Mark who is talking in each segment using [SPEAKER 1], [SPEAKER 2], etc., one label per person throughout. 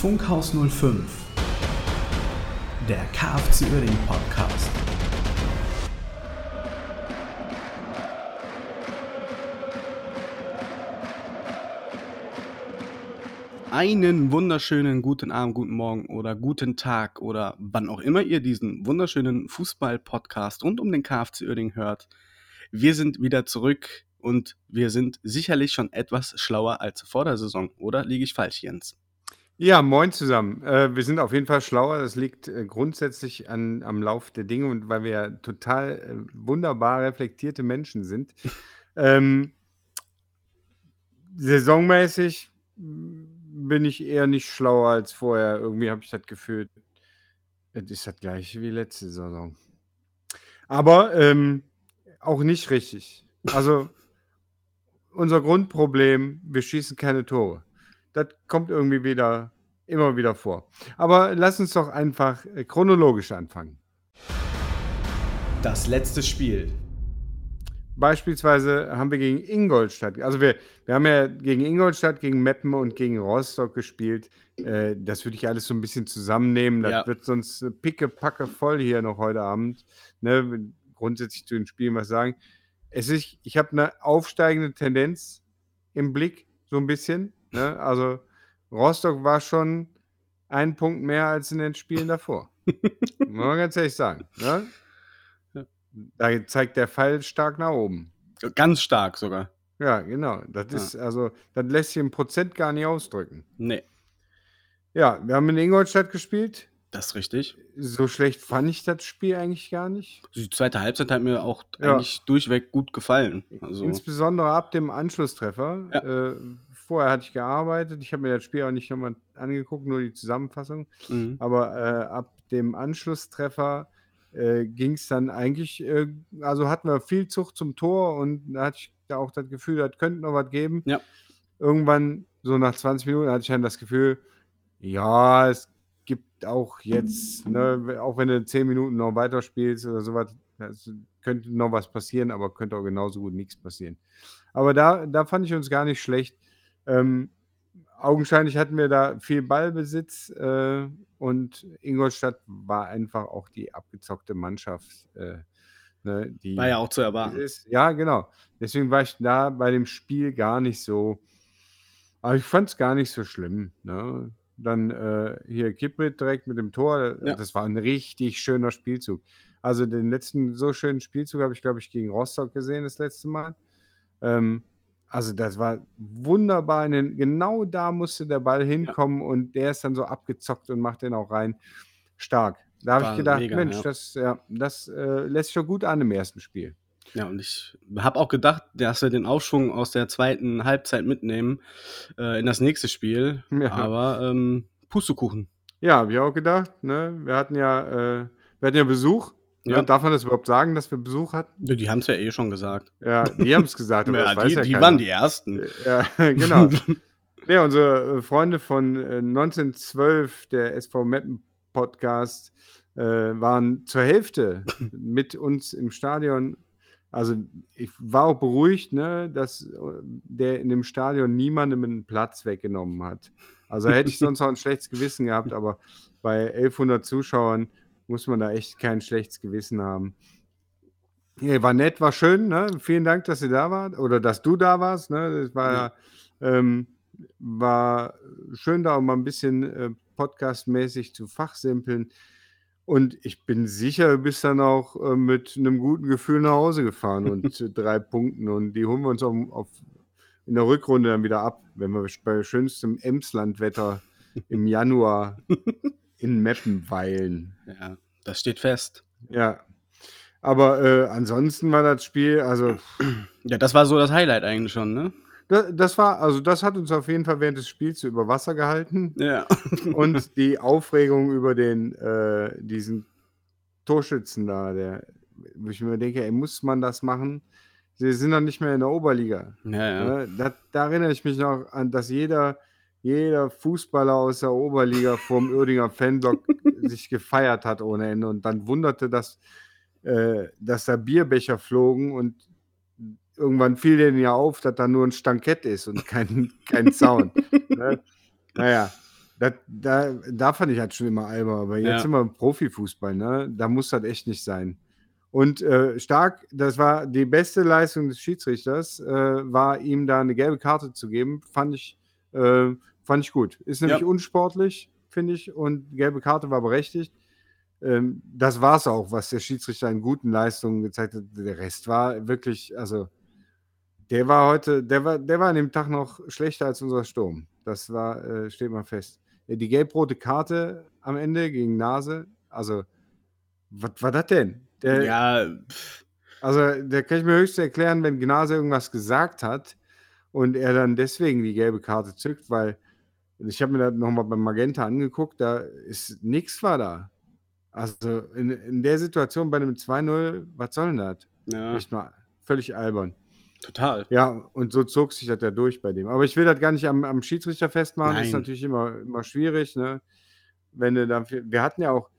[SPEAKER 1] Funkhaus 05, der KFC Uerdingen Podcast. Einen wunderschönen guten Abend, guten Morgen oder guten Tag oder wann auch immer ihr diesen wunderschönen Fußball-Podcast rund um den KFC Uerdingen hört. Wir sind wieder zurück und wir sind sicherlich schon etwas schlauer als vor der Saison, oder liege ich falsch, Jens?
[SPEAKER 2] Ja, moin zusammen. Äh, wir sind auf jeden Fall schlauer. Das liegt äh, grundsätzlich an, am Lauf der Dinge und weil wir ja total äh, wunderbar reflektierte Menschen sind. ähm, saisonmäßig mm, bin ich eher nicht schlauer als vorher. Irgendwie habe ich das Gefühl, es ist das gleiche wie letzte Saison. Aber ähm, auch nicht richtig. Also unser Grundproblem, wir schießen keine Tore. Das kommt irgendwie wieder, immer wieder vor. Aber lass uns doch einfach äh, chronologisch anfangen.
[SPEAKER 1] Das letzte Spiel.
[SPEAKER 2] Beispielsweise haben wir gegen Ingolstadt, also wir, wir haben ja gegen Ingolstadt, gegen Meppen und gegen Rostock gespielt. Äh, das würde ich alles so ein bisschen zusammennehmen. Das
[SPEAKER 1] Ja.
[SPEAKER 2] wird sonst äh, picke-packe voll hier noch heute Abend. Ne? Grundsätzlich zu den Spielen was sagen. Es ist, ich habe eine aufsteigende Tendenz im Blick, so ein bisschen. Ne? Also Rostock war schon ein Punkt mehr als in den Spielen davor. Muss man ganz ehrlich sagen. Ne? Da zeigt der Pfeil stark nach oben.
[SPEAKER 1] Ganz stark sogar.
[SPEAKER 2] Ja, genau. Das
[SPEAKER 1] Ja.
[SPEAKER 2] ist, also, das lässt sich im Prozent gar nicht ausdrücken.
[SPEAKER 1] Nee,
[SPEAKER 2] Ja, wir haben in Ingolstadt gespielt.
[SPEAKER 1] das ist richtig.
[SPEAKER 2] So schlecht fand ich das Spiel eigentlich gar nicht.
[SPEAKER 1] Die zweite Halbzeit hat mir auch
[SPEAKER 2] Ja.
[SPEAKER 1] eigentlich durchweg gut gefallen. Also,
[SPEAKER 2] Insbesondere ab dem Anschlusstreffer.
[SPEAKER 1] Ja.
[SPEAKER 2] Äh, vorher hatte ich gearbeitet. Ich habe mir das Spiel auch nicht nochmal angeguckt, nur die Zusammenfassung.
[SPEAKER 1] mhm.
[SPEAKER 2] Aber äh, ab dem Anschlusstreffer äh, ging es dann eigentlich, äh, also hatten wir viel Zug zum Tor und da hatte ich da auch das Gefühl, das könnte noch was geben.
[SPEAKER 1] Ja.
[SPEAKER 2] Irgendwann, so nach 20 Minuten, hatte ich dann das Gefühl, ja, es gibt auch jetzt, ne, auch wenn du 10 Minuten noch weiterspielst oder sowas, könnte noch was passieren, aber könnte auch genauso gut nichts passieren. Aber da, da fand ich uns gar nicht schlecht. Ähm, augenscheinlich hatten wir da viel Ballbesitz äh, und Ingolstadt war einfach auch die abgezockte Mannschaft. Äh, ne, die
[SPEAKER 1] War ja auch zu erwarten.
[SPEAKER 2] ist. Ja, genau. Deswegen war ich da bei dem Spiel gar nicht so. Aber ich fand es gar nicht so schlimm. Ne? Dann äh, hier Kiprit direkt mit dem Tor.
[SPEAKER 1] Ja.
[SPEAKER 2] Das war ein richtig schöner Spielzug. Also den letzten so schönen Spielzug habe ich, glaube ich, gegen Rostock gesehen das letzte Mal. Ähm, also das war wunderbar. Genau da musste der Ball hinkommen und der ist dann so abgezockt und macht den auch rein. Stark. Da habe ich gedacht,
[SPEAKER 1] mega,
[SPEAKER 2] Mensch,
[SPEAKER 1] ja.
[SPEAKER 2] das, ja, das äh, lässt schon gut an im ersten Spiel.
[SPEAKER 1] Ja, und ich habe auch gedacht, dass wir den Aufschwung aus der zweiten Halbzeit mitnehmen äh, in das nächste Spiel.
[SPEAKER 2] Ja.
[SPEAKER 1] Aber ähm, Pustekuchen.
[SPEAKER 2] Ja, habe ich auch gedacht. Ne? Wir hatten ja, äh, wir hatten ja Besuch.
[SPEAKER 1] Ja.
[SPEAKER 2] Darf man das überhaupt sagen, dass wir Besuch hatten?
[SPEAKER 1] Die haben es ja eh schon gesagt.
[SPEAKER 2] Ja, die haben es gesagt, aber
[SPEAKER 1] Ja, die
[SPEAKER 2] ja
[SPEAKER 1] die waren die Ersten.
[SPEAKER 2] Ja, genau. Ja, unsere äh, Freunde von äh, 1912, der SV Meppen Podcast, äh, waren zur Hälfte mit uns im Stadion. Also ich war auch beruhigt, ne, dass äh, der in dem Stadion niemandem einen Platz weggenommen hat. Also hätte ich sonst auch ein schlechtes Gewissen gehabt, aber bei 1100 Zuschauern muss man da echt kein schlechtes Gewissen haben. Ja, war nett, war schön. Ne? Vielen Dank, dass ihr da wart oder dass du da warst. Ne? Das war, ja. ähm, war schön, da auch mal ein bisschen äh, podcastmäßig zu fachsimpeln. Und ich bin sicher, du bist dann auch äh, mit einem guten Gefühl nach Hause gefahren und äh, drei Punkten. Und die holen wir uns auf, auf, in der Rückrunde dann wieder ab, wenn wir bei schönstem Emslandwetter im Januar in Meppen weilen.
[SPEAKER 1] Ja, das steht fest.
[SPEAKER 2] Ja. Aber äh, ansonsten war das Spiel, also
[SPEAKER 1] Ja, das war so das Highlight eigentlich schon, ne?
[SPEAKER 2] das, das war, also das hat uns auf jeden Fall während des Spiels über Wasser gehalten.
[SPEAKER 1] Ja.
[SPEAKER 2] Und die Aufregung über den, äh, diesen Torschützen da, der, wo ich mir denke, ey, muss man das machen? Sie sind doch nicht mehr in der Oberliga.
[SPEAKER 1] Ja, ja.
[SPEAKER 2] Ne? Da, da erinnere ich mich noch an, dass jeder, jeder Fußballer aus der Oberliga vorm Uerdinger Fanblock sich gefeiert hat ohne Ende und dann wunderte, dass, äh, dass da Bierbecher flogen und irgendwann fiel denen ja auf, dass da nur ein Stankett ist und kein, kein Zaun. ne? Naja, Da, da, da fand ich halt schon immer albern, aber jetzt
[SPEAKER 1] Ja.
[SPEAKER 2] sind wir im Profifußball, ne? Da muss das echt nicht sein. Und äh, stark, das war die beste Leistung des Schiedsrichters, äh, war ihm da eine gelbe Karte zu geben, fand ich, äh, fand ich gut. Ist nämlich
[SPEAKER 1] Ja.
[SPEAKER 2] unsportlich, finde ich, und die gelbe Karte war berechtigt. Ähm, das war es auch, was der Schiedsrichter in guten Leistungen gezeigt hat. Der Rest war wirklich, also der war heute, der war, der war an dem Tag noch schlechter als unser Sturm. Das war, äh, steht mal fest. Ja, Die gelb-rote Karte am Ende gegen Nase, also, was war das denn? Der,
[SPEAKER 1] Ja, pff,
[SPEAKER 2] Also, da kann ich mir höchstens erklären, wenn Gnase irgendwas gesagt hat und er dann deswegen die gelbe Karte zückt, weil ich habe mir das nochmal beim Magenta angeguckt, da ist nichts war da. Also in, in der Situation bei einem 2-0, was soll denn das?
[SPEAKER 1] ja,
[SPEAKER 2] Echt mal völlig albern.
[SPEAKER 1] total.
[SPEAKER 2] Ja, und so zog sich das ja durch bei dem. Aber ich will das gar nicht am, am Schiedsrichter festmachen, das ist
[SPEAKER 1] Nein.
[SPEAKER 2] natürlich immer, immer schwierig, ne? Wenn du dann, wir hatten ja auch,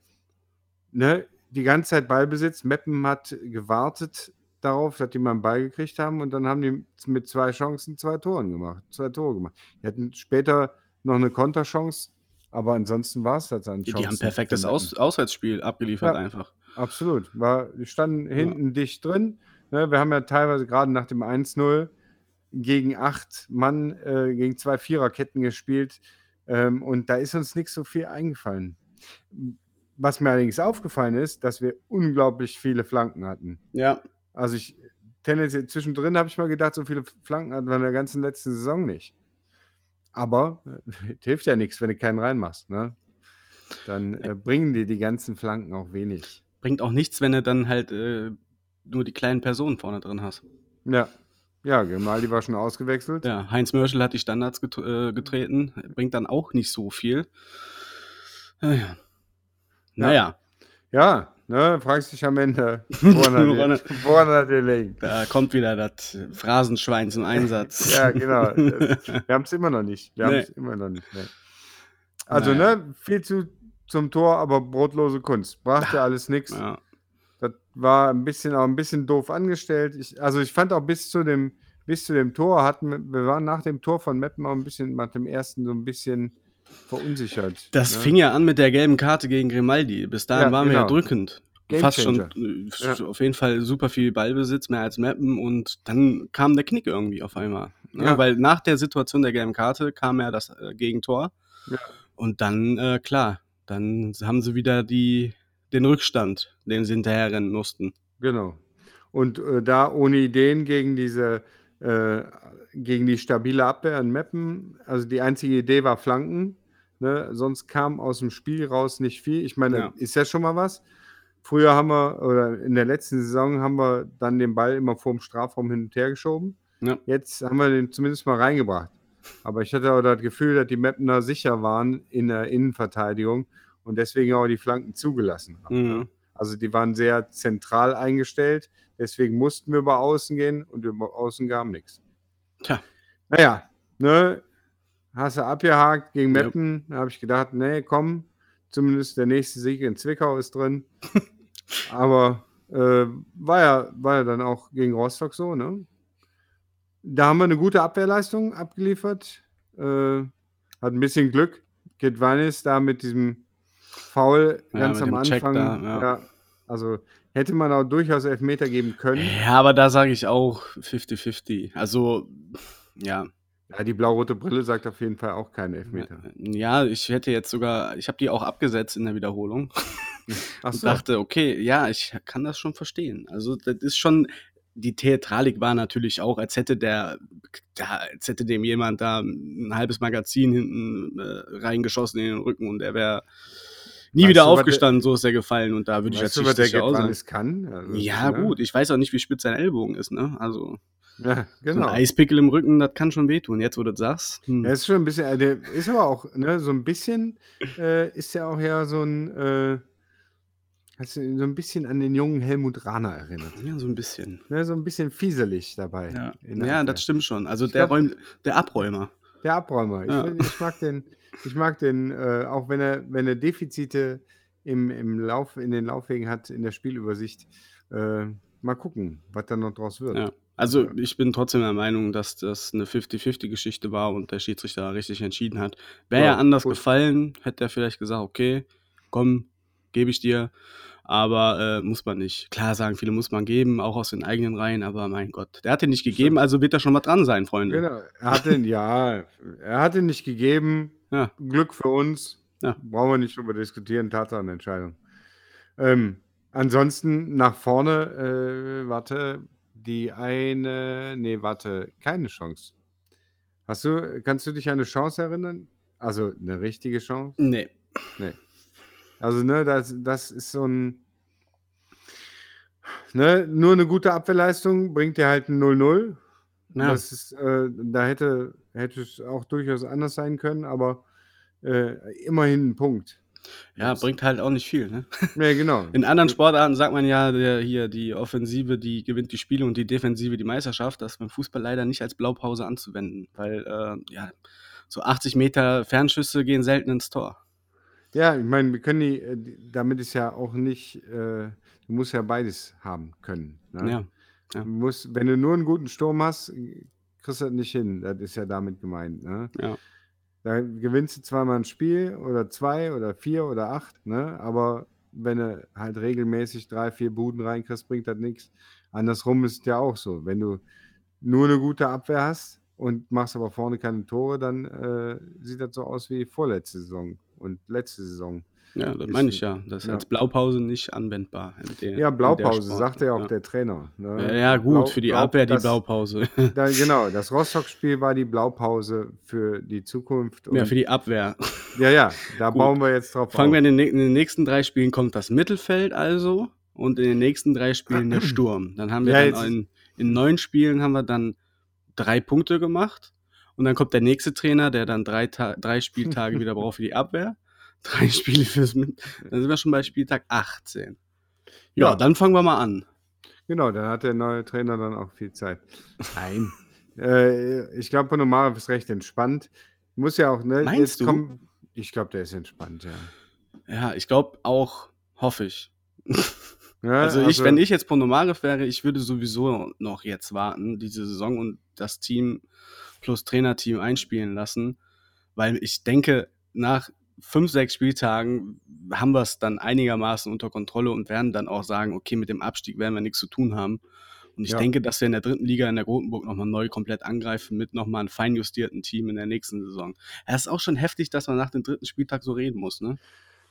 [SPEAKER 2] ne, die ganze Zeit Ballbesitz. Meppen hat gewartet darauf, dass die mal einen Ball gekriegt haben und dann haben die mit zwei Chancen zwei Toren gemacht, zwei Tore gemacht. Die hatten später noch eine Konterchance, aber ansonsten war es das an
[SPEAKER 1] Die haben perfektes
[SPEAKER 2] für
[SPEAKER 1] Aus. Auswärtsspiel abgeliefert
[SPEAKER 2] Ja.
[SPEAKER 1] einfach.
[SPEAKER 2] Absolut. War, die standen hinten dicht drin. Ne, wir haben ja teilweise gerade nach dem 1-0 gegen acht Mann, äh, gegen zwei Viererketten gespielt. Ähm, und da ist uns nicht so viel eingefallen. Was mir allerdings aufgefallen ist, dass wir unglaublich viele Flanken hatten.
[SPEAKER 1] Ja,
[SPEAKER 2] Also ich, tendenziell zwischendrin habe ich mal gedacht, so viele Flanken hatten wir in der ganzen letzten Saison nicht. Aber äh, hilft ja nichts, wenn du keinen reinmachst. Ne? Dann äh, bringen dir die ganzen Flanken auch wenig.
[SPEAKER 1] bringt auch nichts, wenn du dann halt äh, nur die kleinen Personen vorne drin hast.
[SPEAKER 2] Ja. Ja, Grimaldi war schon ausgewechselt.
[SPEAKER 1] Ja, Heinz Mörschel hat die Standards get äh, getreten, bringt dann auch nicht so viel. Äh, ja. Naja,
[SPEAKER 2] Ja, ne, fragst dich am Ende, woran hat
[SPEAKER 1] Woran-
[SPEAKER 2] er- hat er liegen?
[SPEAKER 1] da kommt wieder das Phrasenschwein zum Einsatz.
[SPEAKER 2] Ja, genau. Wir haben es immer noch nicht. Wir haben
[SPEAKER 1] Nee.
[SPEAKER 2] es immer noch nicht. Ne. Also,
[SPEAKER 1] Naja.
[SPEAKER 2] ne, viel zu zum Tor, aber brotlose Kunst. Brachte alles nichts.
[SPEAKER 1] Ja.
[SPEAKER 2] Das war ein bisschen auch ein bisschen doof angestellt. Ich, also ich fand auch bis zu dem bis zu dem Tor hatten wir, wir waren nach dem Tor von Meppen auch ein bisschen nach dem ersten so ein bisschen verunsichert.
[SPEAKER 1] Das
[SPEAKER 2] ne?
[SPEAKER 1] fing ja an mit der gelben Karte gegen Grimaldi. Bis dahin
[SPEAKER 2] Ja,
[SPEAKER 1] waren wir ja
[SPEAKER 2] genau.
[SPEAKER 1] drückend.
[SPEAKER 2] Game
[SPEAKER 1] Fast schon
[SPEAKER 2] Changer.
[SPEAKER 1] äh,
[SPEAKER 2] Ja.
[SPEAKER 1] auf jeden Fall super viel Ballbesitz, mehr als Mappen und dann kam der Knick irgendwie auf einmal. Ne?
[SPEAKER 2] Ja.
[SPEAKER 1] Weil nach der Situation der gelben Karte kam ja das äh, Gegentor. Und dann, äh, klar, dann haben sie wieder die, den Rückstand, den sie hinterher rennen mussten.
[SPEAKER 2] Genau. Und äh, da ohne Ideen gegen diese, äh, gegen die stabile Abwehr in Meppen, also die einzige Idee war Flanken. Ne? Sonst kam aus dem Spiel raus nicht viel. Ich meine,
[SPEAKER 1] Ja.
[SPEAKER 2] ist ja schon mal was. Früher haben wir, oder in der letzten Saison haben wir dann den Ball immer vorm Strafraum hin und her geschoben.
[SPEAKER 1] Ja.
[SPEAKER 2] Jetzt haben wir den zumindest mal reingebracht. Aber ich hatte auch das Gefühl, dass die Mapner sicher waren in der Innenverteidigung und deswegen auch die Flanken zugelassen haben.
[SPEAKER 1] Mhm.
[SPEAKER 2] ne? Also die waren sehr zentral eingestellt, deswegen mussten wir über Außen gehen und über Außen kam nichts.
[SPEAKER 1] Tja.
[SPEAKER 2] Naja, ne, hast du abgehakt gegen
[SPEAKER 1] Ja.
[SPEAKER 2] Meppen, da habe ich gedacht, nee, komm, zumindest der nächste Sieg in Zwickau ist drin. Aber äh, war, ja, war ja dann auch gegen Rostock so, ne? Da haben wir eine gute Abwehrleistung abgeliefert. Äh, hat ein bisschen Glück. Gedwanis da mit diesem Foul
[SPEAKER 1] Ja,
[SPEAKER 2] ganz am Anfang.
[SPEAKER 1] da, ja.
[SPEAKER 2] ja, also hätte man auch durchaus Elfmeter geben können.
[SPEAKER 1] Ja, aber da sage ich auch 50-50. Also, ja.
[SPEAKER 2] Ja, die blau-rote Brille sagt auf jeden Fall auch keinen Elfmeter.
[SPEAKER 1] Ja, ich hätte jetzt sogar, ich habe die auch abgesetzt in der Wiederholung.
[SPEAKER 2] Ach
[SPEAKER 1] und
[SPEAKER 2] so.
[SPEAKER 1] dachte, okay, ja, ich kann das schon verstehen. Also das ist schon, die Theatralik war natürlich auch, als hätte der, da, als hätte dem jemand da ein halbes Magazin hinten äh, reingeschossen in den Rücken und er wäre nie
[SPEAKER 2] Weißt
[SPEAKER 1] wieder
[SPEAKER 2] du, was der-
[SPEAKER 1] aufgestanden, so ist er gefallen und da würde ich
[SPEAKER 2] du,
[SPEAKER 1] natürlich
[SPEAKER 2] der
[SPEAKER 1] sicher sagen.
[SPEAKER 2] Gedwanis kann? Also,
[SPEAKER 1] Ja,
[SPEAKER 2] ne?
[SPEAKER 1] gut, ich weiß auch nicht, wie spitz sein Ellbogen ist, ne? Also,
[SPEAKER 2] Ja,
[SPEAKER 1] so
[SPEAKER 2] genau.
[SPEAKER 1] ein Eispickel im Rücken, das kann schon wehtun. Jetzt, wo du das sagst. Hm.
[SPEAKER 2] Er ist schon ein bisschen, äh, der ist aber auch, ne, so ein bisschen, äh, ist ja auch ja so ein, äh, hast du ihn so ein bisschen an den jungen Helmut Rahner erinnert.
[SPEAKER 1] Ja, so ein bisschen.
[SPEAKER 2] Ne, so ein bisschen fieselig dabei.
[SPEAKER 1] Ja, ja das stimmt schon. Also der
[SPEAKER 2] glaub-
[SPEAKER 1] Räum, der Abräumer.
[SPEAKER 2] Der Abräumer.
[SPEAKER 1] Ja.
[SPEAKER 2] Ich, ich mag den, ich mag den, äh, auch wenn er, wenn er Defizite im, im Lauf, in den Laufwegen hat, in der Spielübersicht. Äh, mal gucken, was da noch draus wird.
[SPEAKER 1] Ja. Also ich bin trotzdem der Meinung, dass das eine 50-50-Geschichte war und der Schiedsrichter richtig entschieden hat. Wäre ja,
[SPEAKER 2] Ja,
[SPEAKER 1] anders
[SPEAKER 2] gut.
[SPEAKER 1] gefallen, hätte er vielleicht gesagt, okay, komm, gebe ich dir. Aber äh, muss man nicht. Klar sagen, viele muss man geben, auch aus den eigenen Reihen, aber mein Gott, der hat den nicht gegeben, also wird da schon mal dran sein, Freunde.
[SPEAKER 2] Genau. Er hat den, ja, er hat den nicht gegeben.
[SPEAKER 1] Ja.
[SPEAKER 2] Glück für uns.
[SPEAKER 1] Ja.
[SPEAKER 2] Brauchen wir nicht drüber diskutieren. Tatanentscheidung. Ähm, ansonsten nach vorne, äh, warte, die eine, nee, warte, keine Chance. Hast du, kannst du dich an eine Chance erinnern? Also eine richtige Chance?
[SPEAKER 1] Nee.
[SPEAKER 2] Also, ne, das, das ist so ein. Ne, nur eine gute Abwehrleistung bringt dir halt ein 0-0.
[SPEAKER 1] Ja.
[SPEAKER 2] Das ist, äh, da hätte, hätte es auch durchaus anders sein können, aber äh, immerhin ein Punkt.
[SPEAKER 1] ja,
[SPEAKER 2] Das-
[SPEAKER 1] bringt halt auch nicht viel, ne?
[SPEAKER 2] Ja, genau.
[SPEAKER 1] In anderen Sportarten sagt man ja, der, hier die Offensive, die gewinnt die Spiele und die Defensive die Meisterschaft. Das ist beim Fußball leider nicht als Blaupause anzuwenden, weil äh, ja, so 80 Meter Fernschüsse gehen selten ins Tor.
[SPEAKER 2] Ja, ich meine, wir können die, äh, damit ist ja auch nicht, äh, du musst ja beides haben können. Ne?
[SPEAKER 1] Ja. ja.
[SPEAKER 2] Du musst, wenn du nur einen guten Sturm hast, kriegst du das nicht hin. Das ist ja damit gemeint. Ne?
[SPEAKER 1] Ja.
[SPEAKER 2] Da gewinnst du zweimal ein Spiel oder zwei oder vier oder acht, ne? aber wenn du halt regelmäßig drei, vier Buden reinkriegst, bringt das nichts. Andersrum ist es ja auch so. Wenn du nur eine gute Abwehr hast und machst aber vorne keine Tore, dann äh, sieht das so aus wie vorletzte Saison und letzte Saison.
[SPEAKER 1] Ja, das
[SPEAKER 2] Ist-
[SPEAKER 1] meine ich ja. Das ist
[SPEAKER 2] ja.
[SPEAKER 1] als Blaupause nicht anwendbar. der-
[SPEAKER 2] Ja, Blaupause,
[SPEAKER 1] Sport-
[SPEAKER 2] sagt ja auch
[SPEAKER 1] ja.
[SPEAKER 2] der Trainer. Ne?
[SPEAKER 1] Ja, ja, gut,
[SPEAKER 2] Blau-
[SPEAKER 1] für die Abwehr die Blaupause.
[SPEAKER 2] Da, genau, das Rostock-Spiel war die Blaupause für die Zukunft.
[SPEAKER 1] ja, für die Abwehr.
[SPEAKER 2] ja, ja, da
[SPEAKER 1] Gut.
[SPEAKER 2] bauen wir jetzt drauf
[SPEAKER 1] Fangen wir
[SPEAKER 2] auf.
[SPEAKER 1] in den, in den nächsten drei Spielen kommt das Mittelfeld also und in den nächsten drei Spielen der Sturm. Dann haben wir
[SPEAKER 2] Ja,
[SPEAKER 1] dann in, in neun Spielen haben wir dann drei Punkte gemacht und dann kommt der nächste Trainer, der dann drei, Ta drei Spieltage wieder braucht für die Abwehr. Drei Spiele fürs Mit Dann sind wir schon bei Spieltag 18. Ja,
[SPEAKER 2] Ja.
[SPEAKER 1] dann fangen wir mal an.
[SPEAKER 2] Genau, dann hat der neue Trainer dann auch viel Zeit. Nein. äh, ich glaube, Ponomarev ist recht entspannt. Muss ja auch, ne?
[SPEAKER 1] Meinst du?
[SPEAKER 2] kommen- ich glaube, der ist entspannt, ja.
[SPEAKER 1] Ja, ich glaube auch, hoffe ich.
[SPEAKER 2] ja
[SPEAKER 1] Also, ich, wenn ich jetzt Ponomarev wäre, ich würde sowieso noch jetzt warten, diese Saison und das Team plus Trainerteam einspielen lassen, weil ich denke, nach fünf, sechs Spieltagen haben wir es dann einigermaßen unter Kontrolle und werden dann auch sagen, okay, mit dem Abstieg werden wir nichts zu tun haben. Und ich
[SPEAKER 2] Ja.
[SPEAKER 1] denke, dass wir in der dritten Liga in der Grotenburg nochmal neu komplett angreifen mit nochmal einem feinjustierten Team in der nächsten Saison. Es ist auch schon heftig, dass man nach dem dritten Spieltag so reden muss, ne?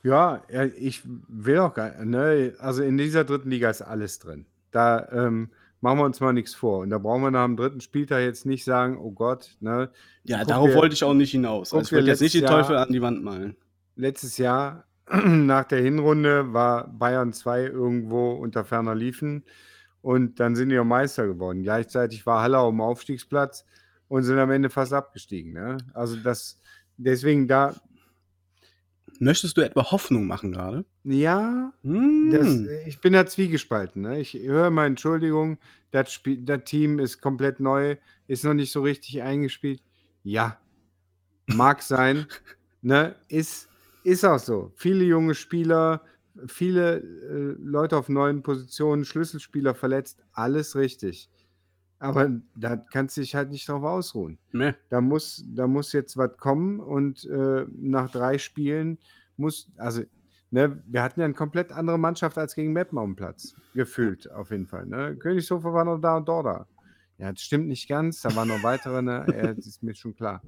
[SPEAKER 2] Ja, ja, ich will auch gar ne, also in dieser dritten Liga ist alles drin. Da ähm, machen wir uns mal nichts vor. Und da brauchen wir nach dem dritten Spieltag jetzt nicht sagen, oh Gott, ne?
[SPEAKER 1] Ja,
[SPEAKER 2] Guck
[SPEAKER 1] darauf
[SPEAKER 2] dir-
[SPEAKER 1] wollte ich auch nicht hinaus. Also ich wollte jetzt nicht die
[SPEAKER 2] letztes Jahr-
[SPEAKER 1] Teufel an die Wand malen.
[SPEAKER 2] Letztes Jahr nach der Hinrunde war Bayern 2 irgendwo unter ferner Liefen und dann sind die auch Meister geworden. Gleichzeitig war Halle auf dem Aufstiegsplatz und sind am Ende fast abgestiegen. Ne? Also das, deswegen da,
[SPEAKER 1] Möchtest du etwa Hoffnung machen gerade?
[SPEAKER 2] ja,
[SPEAKER 1] Hm.
[SPEAKER 2] Das, ich bin da zwiegespalten. Ne? Ich höre mal Entschuldigung, das, Spiel, das Team ist komplett neu, ist noch nicht so richtig eingespielt. Ja, mag sein. Ne? Ist, ist auch so. Viele junge Spieler, viele äh, Leute auf neuen Positionen, Schlüsselspieler verletzt, alles richtig. Aber da kannst du dich halt nicht drauf ausruhen.
[SPEAKER 1] Nee.
[SPEAKER 2] Da muss, da muss jetzt was kommen und äh, nach drei Spielen muss, also, ne, wir hatten ja eine komplett andere Mannschaft als gegen Meppen auf dem Platz. Gefühlt, auf jeden Fall. Ne? Königshofer war noch da und dort da. Ja, das stimmt nicht ganz, da waren noch weitere, ne? Ja, das ist mir schon klar.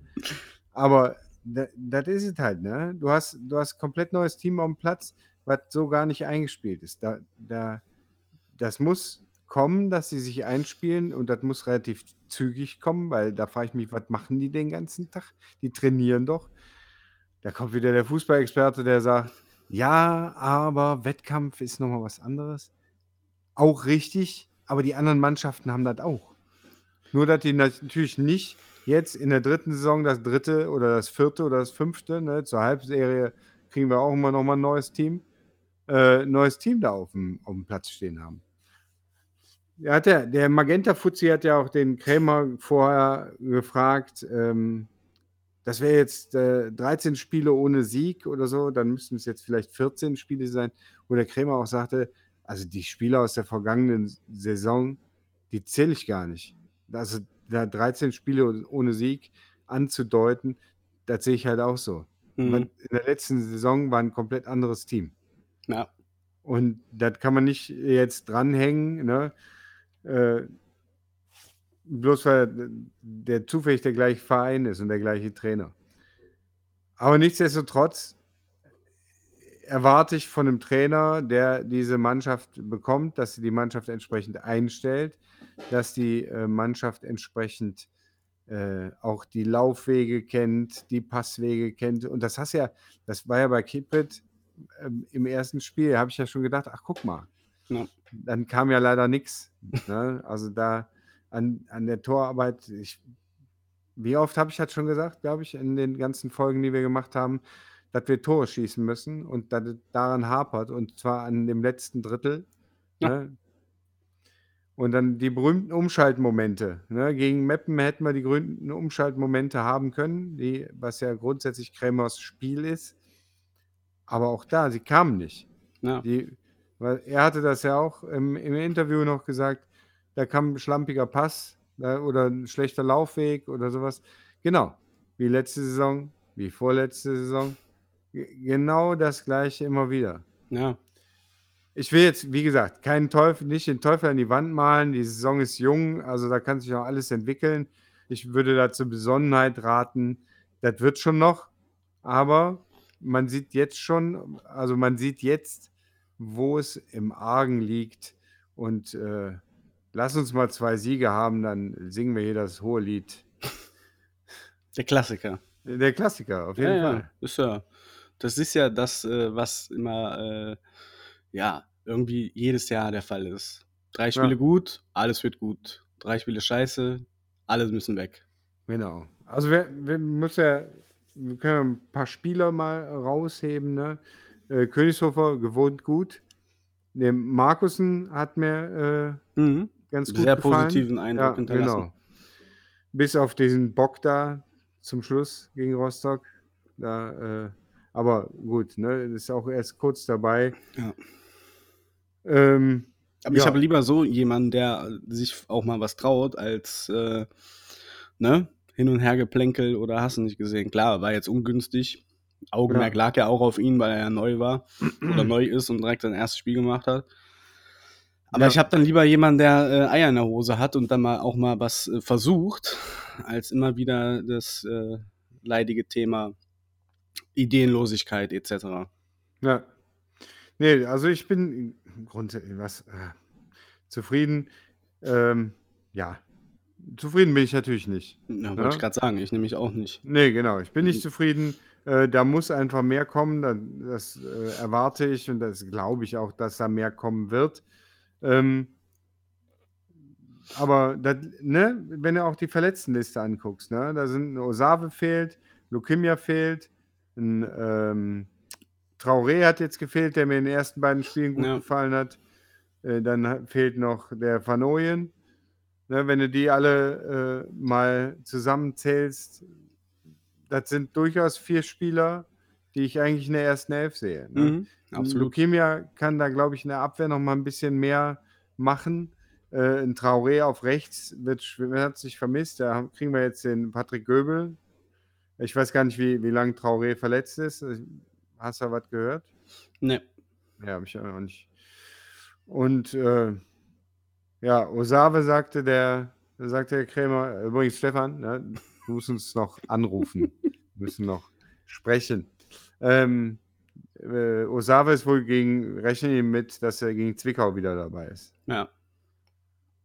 [SPEAKER 2] Aber da- das ist es halt, ne? Du hast, du hast ein komplett neues Team auf dem Platz, was so gar nicht eingespielt ist. Da, da, das muss kommen, dass sie sich einspielen und das muss relativ zügig kommen, weil da frage ich mich, was machen die den ganzen Tag? Die trainieren doch. Da kommt wieder der Fußballexperte, der sagt, ja, aber Wettkampf ist nochmal was anderes. Auch richtig, aber die anderen Mannschaften haben das auch. Nur, dass die natürlich nicht jetzt in der dritten Saison das dritte oder das vierte oder das fünfte, ne, zur Halbserie kriegen wir auch immer nochmal ein neues Team, äh, neues Team da auf dem, auf dem Platz stehen haben. Ja, hat der, der Magenta Fuzzi hat ja auch den Krämer vorher gefragt, ähm, das wäre jetzt äh, 13 Spiele ohne Sieg oder so, dann müssten es jetzt vielleicht 14 Spiele sein, wo der Krämer auch sagte, also die Spieler aus der vergangenen Saison, die zähle ich gar nicht. Also da 13 Spiele ohne Sieg anzudeuten, das sehe ich halt auch so.
[SPEAKER 1] Mhm.
[SPEAKER 2] In der letzten Saison war ein komplett anderes Team.
[SPEAKER 1] Ja.
[SPEAKER 2] Und das kann man nicht jetzt dranhängen, ne? Äh, bloß weil der zufällig der gleiche Verein ist und der gleiche Trainer. Aber nichtsdestotrotz erwarte ich von einem Trainer, der diese Mannschaft bekommt, dass sie die Mannschaft entsprechend einstellt, dass die äh, Mannschaft entsprechend äh, auch die Laufwege kennt, die Passwege kennt. Und das hast ja, das war ja bei Kippet ähm, im ersten Spiel, habe ich ja schon gedacht, ach guck mal,
[SPEAKER 1] Ja.
[SPEAKER 2] dann kam ja leider nichts. Ne? Also da an, an der Torarbeit, ich, wie oft habe ich das schon gesagt, glaube ich, in den ganzen Folgen, die wir gemacht haben, dass wir Tore schießen müssen und dass daran hapert und zwar an dem letzten Drittel.
[SPEAKER 1] Ja.
[SPEAKER 2] Ne? Und dann die berühmten Umschaltmomente. Ne? Gegen Meppen hätten wir die berühmten Umschaltmomente haben können, die, was ja grundsätzlich Kremers Spiel ist. Aber auch da, sie kamen nicht.
[SPEAKER 1] Ja.
[SPEAKER 2] Die, weil er hatte das ja auch im, im Interview noch gesagt, da kam ein schlampiger Pass da, oder ein schlechter Laufweg oder sowas. Genau, wie letzte Saison, wie vorletzte Saison. Genau das gleiche immer wieder.
[SPEAKER 1] Ja.
[SPEAKER 2] Ich will jetzt, wie gesagt, keinen Teufel, nicht den Teufel an die Wand malen. Die Saison ist jung, also da kann sich noch alles entwickeln. Ich würde da zur Besonnenheit raten. Das wird schon noch, aber man sieht jetzt schon, also man sieht jetzt, wo es im Argen liegt. Und äh, lass uns mal zwei Siege haben, dann singen wir hier das hohe Lied.
[SPEAKER 1] Der Klassiker.
[SPEAKER 2] Der Klassiker, auf jeden
[SPEAKER 1] ja,
[SPEAKER 2] Fall.
[SPEAKER 1] Ja. Ist ja, das ist ja das, äh, was immer, äh, ja, irgendwie jedes Jahr der Fall ist. Drei Spiele
[SPEAKER 2] Ja.
[SPEAKER 1] gut, alles wird gut. Drei Spiele scheiße, alle müssen weg.
[SPEAKER 2] Genau. Also wir, wir müssen ja, wir können ein paar Spieler mal rausheben. Ne? Äh, Königshofer gewohnt gut. Der Markussen hat mir äh,
[SPEAKER 1] Mhm.
[SPEAKER 2] ganz gut
[SPEAKER 1] Sehr
[SPEAKER 2] gefallen.
[SPEAKER 1] positiven Eindruck
[SPEAKER 2] Ja,
[SPEAKER 1] hinterlassen.
[SPEAKER 2] genau. Bis auf diesen Bock da zum Schluss gegen Rostock. Da, äh, aber gut, ne, ist auch erst kurz dabei.
[SPEAKER 1] Ja.
[SPEAKER 2] Ähm,
[SPEAKER 1] Aber ich
[SPEAKER 2] Ja.
[SPEAKER 1] habe lieber so jemanden, der sich auch mal was traut, als äh, ne, hin und her geplänkel oder hast du nicht gesehen. Klar, war jetzt ungünstig. Augenmerk
[SPEAKER 2] Ja.
[SPEAKER 1] lag ja auch auf ihn, weil er ja neu war oder neu ist und direkt sein erstes Spiel gemacht hat. Aber
[SPEAKER 2] Ja.
[SPEAKER 1] ich habe dann lieber jemanden, der äh, Eier in der Hose hat und dann mal auch mal was äh, versucht, als immer wieder das äh, leidige Thema Ideenlosigkeit etc.
[SPEAKER 2] Ja. Nee, also ich bin grundsätzlich was äh, zufrieden. Ähm, ja, zufrieden bin ich natürlich nicht.
[SPEAKER 1] Ja, wollte
[SPEAKER 2] Ja.
[SPEAKER 1] ich gerade sagen, ich nämlich auch nicht.
[SPEAKER 2] Nee, genau, ich bin nicht
[SPEAKER 1] Mhm.
[SPEAKER 2] zufrieden. Äh, da muss einfach mehr kommen. Da, das äh, erwarte ich und das glaube ich auch, dass da mehr kommen wird. Ähm, aber das, ne, wenn du auch die Verletztenliste anguckst, ne, da sind ein Osave fehlt, Lukimia fehlt, ein ähm, Traoré hat jetzt gefehlt, der mir in den ersten beiden Spielen gut
[SPEAKER 1] Ja.
[SPEAKER 2] gefallen hat. Äh, dann fehlt noch der Van Ooyen. Ne, wenn du die alle äh, mal zusammenzählst, das sind durchaus vier Spieler, die ich eigentlich in der ersten Elf sehe. Ne?
[SPEAKER 1] Mhm, absolut.
[SPEAKER 2] Lukemia kann da, glaube ich, in der Abwehr noch mal ein bisschen mehr machen. Äh, ein Traoré auf rechts wird, hat sich vermisst. Da kriegen wir jetzt den Patrick Göbel. Ich weiß gar nicht, wie, wie lange Traoré verletzt ist. Hast du da was gehört?
[SPEAKER 1] Ne.
[SPEAKER 2] Ja, habe ich auch nicht. Und äh, ja, Osave sagte der, sagte der Krämer, übrigens Stefan, ne, du musst uns noch anrufen. Wir müssen noch sprechen. Ähm, äh, Osave ist wohl gegen, rechnen ihm mit, dass er gegen Zwickau wieder dabei ist.
[SPEAKER 1] Ja.